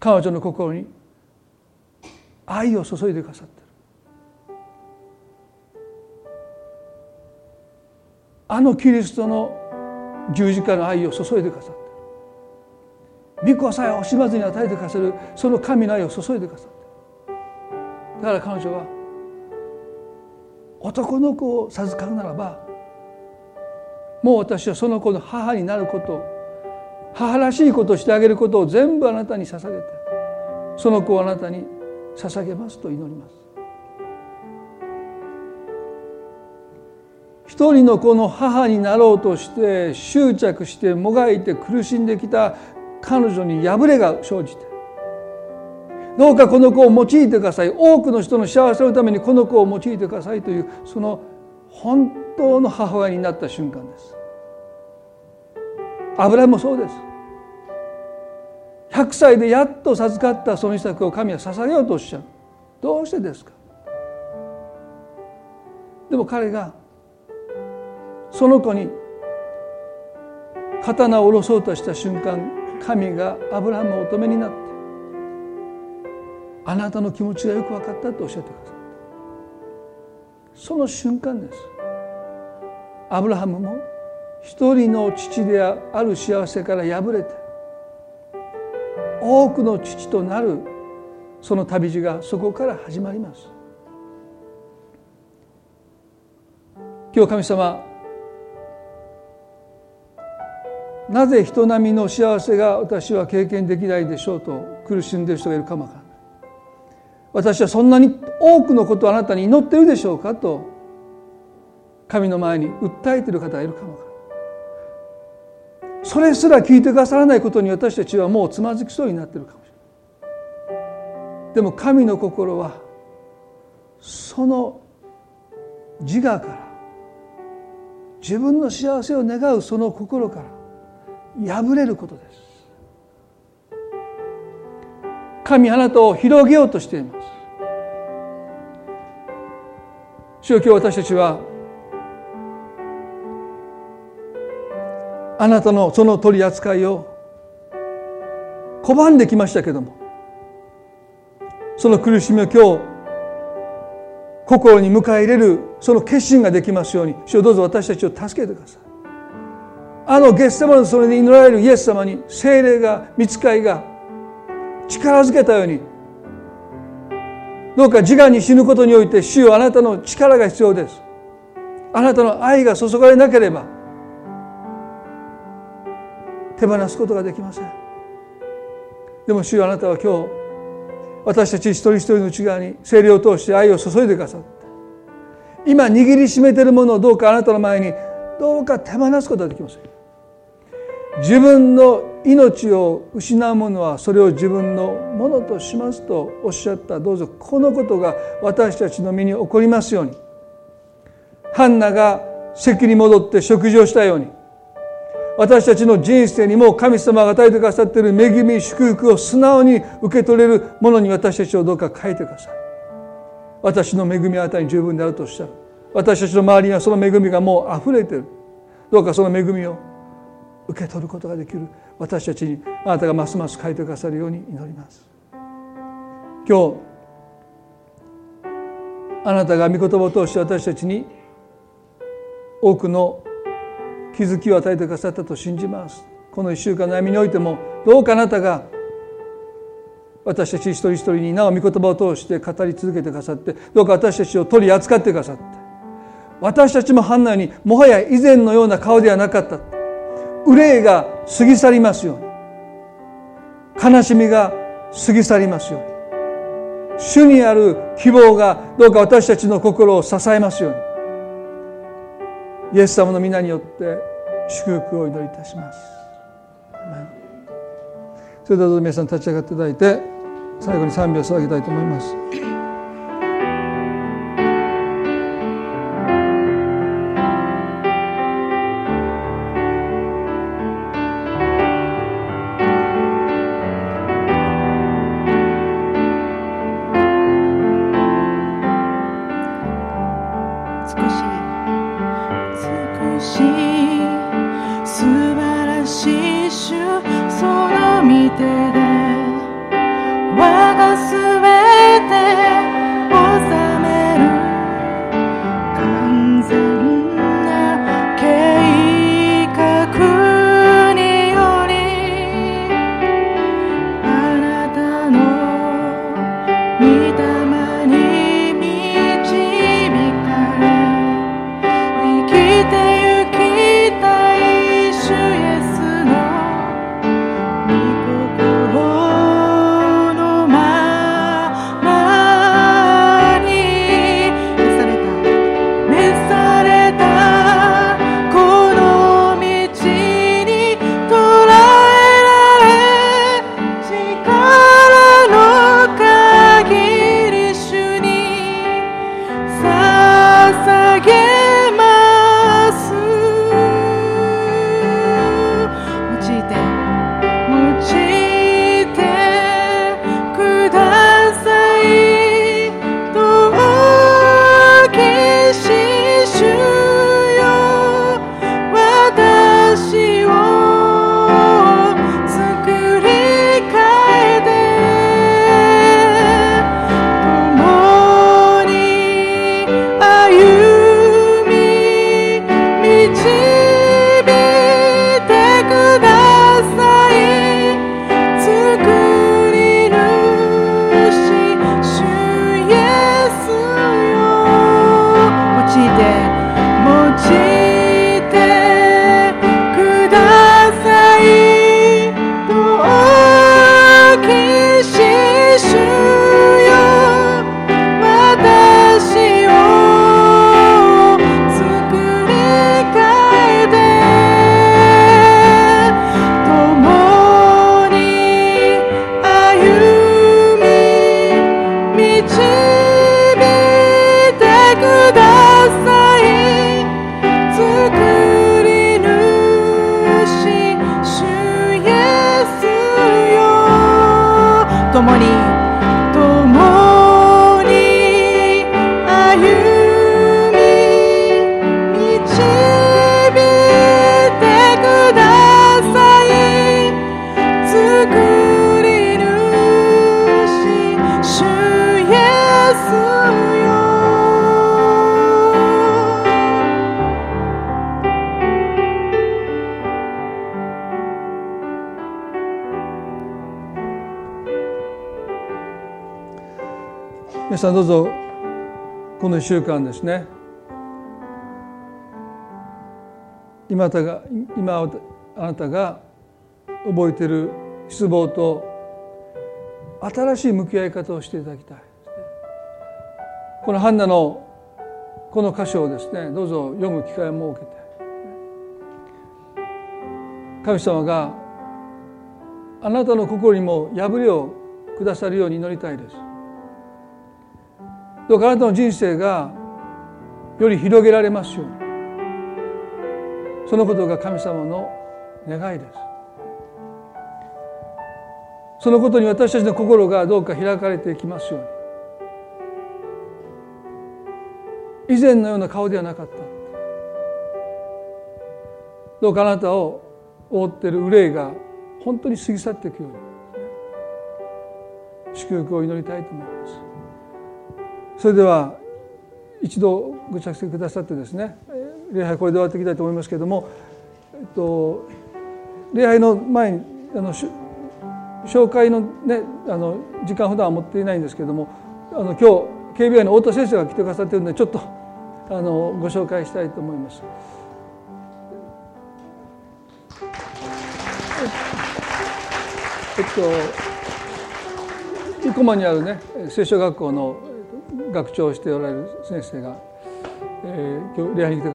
彼女の心に愛を注いでくださってる。あのキリストの十字架の愛を注いでくださってる。御子さえ惜しまずに与えてくださるその神の愛を注いでくださってる。だから彼女は男の子を授かるならばもう私はその子の母になること母らしいことをしてあげることを全部あなたに捧げてその子をあなたに捧げますと祈ります。一人の子の母になろうとして執着してもがいて苦しんできた彼女に破れが生じてどうかこの子を用いてください。多くの人の幸せのためにこの子を用いてくださいというその本当の母親になった瞬間です。アブラもそうです。100歳でやっと授かったその施策を神は捧げようとおっしゃる。どうしてですか？でも彼がその子に刀を下ろそうとした瞬間神がアブラハムをお止めになってあなたの気持ちがよく分かったとおっしゃってくださった。その瞬間です。アブラハムも一人の父である幸せから破れて多くの父となるその旅路がそこから始まります。今日神様なぜ人並みの幸せが私は経験できないでしょうと苦しんでいる人がいるかもわからない。私はそんなに多くのことをあなたに祈っているでしょうかと神の前に訴えている方がいるかもからない。それすら聞いてくださらないことに私たちはもうつまずきそうになってるかもしれない。でも神の心はその自我から自分の幸せを願うその心から破れることです。神あなたを広げようとしています。主よ今日私たちはあなたのその取り扱いを拒んできましたけどもその苦しみを今日心に迎え入れるその決心ができますように主をどうぞ私たちを助けてください。あのゲッセマのそれに祈られるイエス様に精霊が見つかいが力づけたようにどうか自我に死ぬことにおいて主よあなたの力が必要です。あなたの愛が注がれなければ手放すことができません。でも主よあなたは今日私たち一人一人の内側に精霊を通して愛を注いでくださって。今握りしめているものをどうかあなたの前にどうか手放すことができません。自分の命を失う者はそれを自分のものとしますとおっしゃった。どうぞこのことが私たちの身に起こりますように。ハンナが席に戻って食事をしたように。私たちの人生にも神様が与えてくださっている恵み祝福を素直に受け取れるものに私たちをどうか変えてください。私の恵みはあなたに十分であるとおっしゃる私たちの周りにはその恵みがもう溢れている。どうかその恵みを受け取ることができる。私たちにあなたがますます変えてくださるように祈ります。今日あなたが御言葉を通して私たちに多くの気づきを与えてくださったと信じます。この1週間の悩みにおいてもどうかあなたが私たち一人一人になお御言葉を通して語り続けてくださってどうか私たちを取り扱ってくださって私たちも反応にもはや以前のような顔ではなかった。憂いが過ぎ去りますように。悲しみが過ぎ去りますように。主にある希望がどうか私たちの心を支えますように。イエス様の皆によって祝福を祈りいたします。それではどうぞ皆さん立ち上がっていただいて最後に賛美を捧げたいと思います。さんどうぞこの1週間ですね。今あたが今あなたが覚えている失望と新しい向き合い方をしていただきたい。このハンナのこの箇所をですね。どうぞ読む機会を設けて。神様があなたの心にも破れをくださるように祈りたいです。どうかあなたの人生がより広げられますようにそのことが神様の願いですそのことに私たちの心がどうか開かれていきますように以前のような顔ではなかったどうかあなたを覆っている憂いが本当に過ぎ去っていくように祝福を祈りたいと思いますそれでは一度ご着席くださってですね礼拝これで終わっていきたいと思いますけれども、えっと、礼拝の前にあの紹介の,、ね、あの時間普段は持っていないんですけれどもあの今日 KBI の太田先生が来てくださっているのでちょっとあのご紹介したいと思います。えっと生駒にあるね聖書学校の学長をしておられる先生が、えー、今日礼拝に来て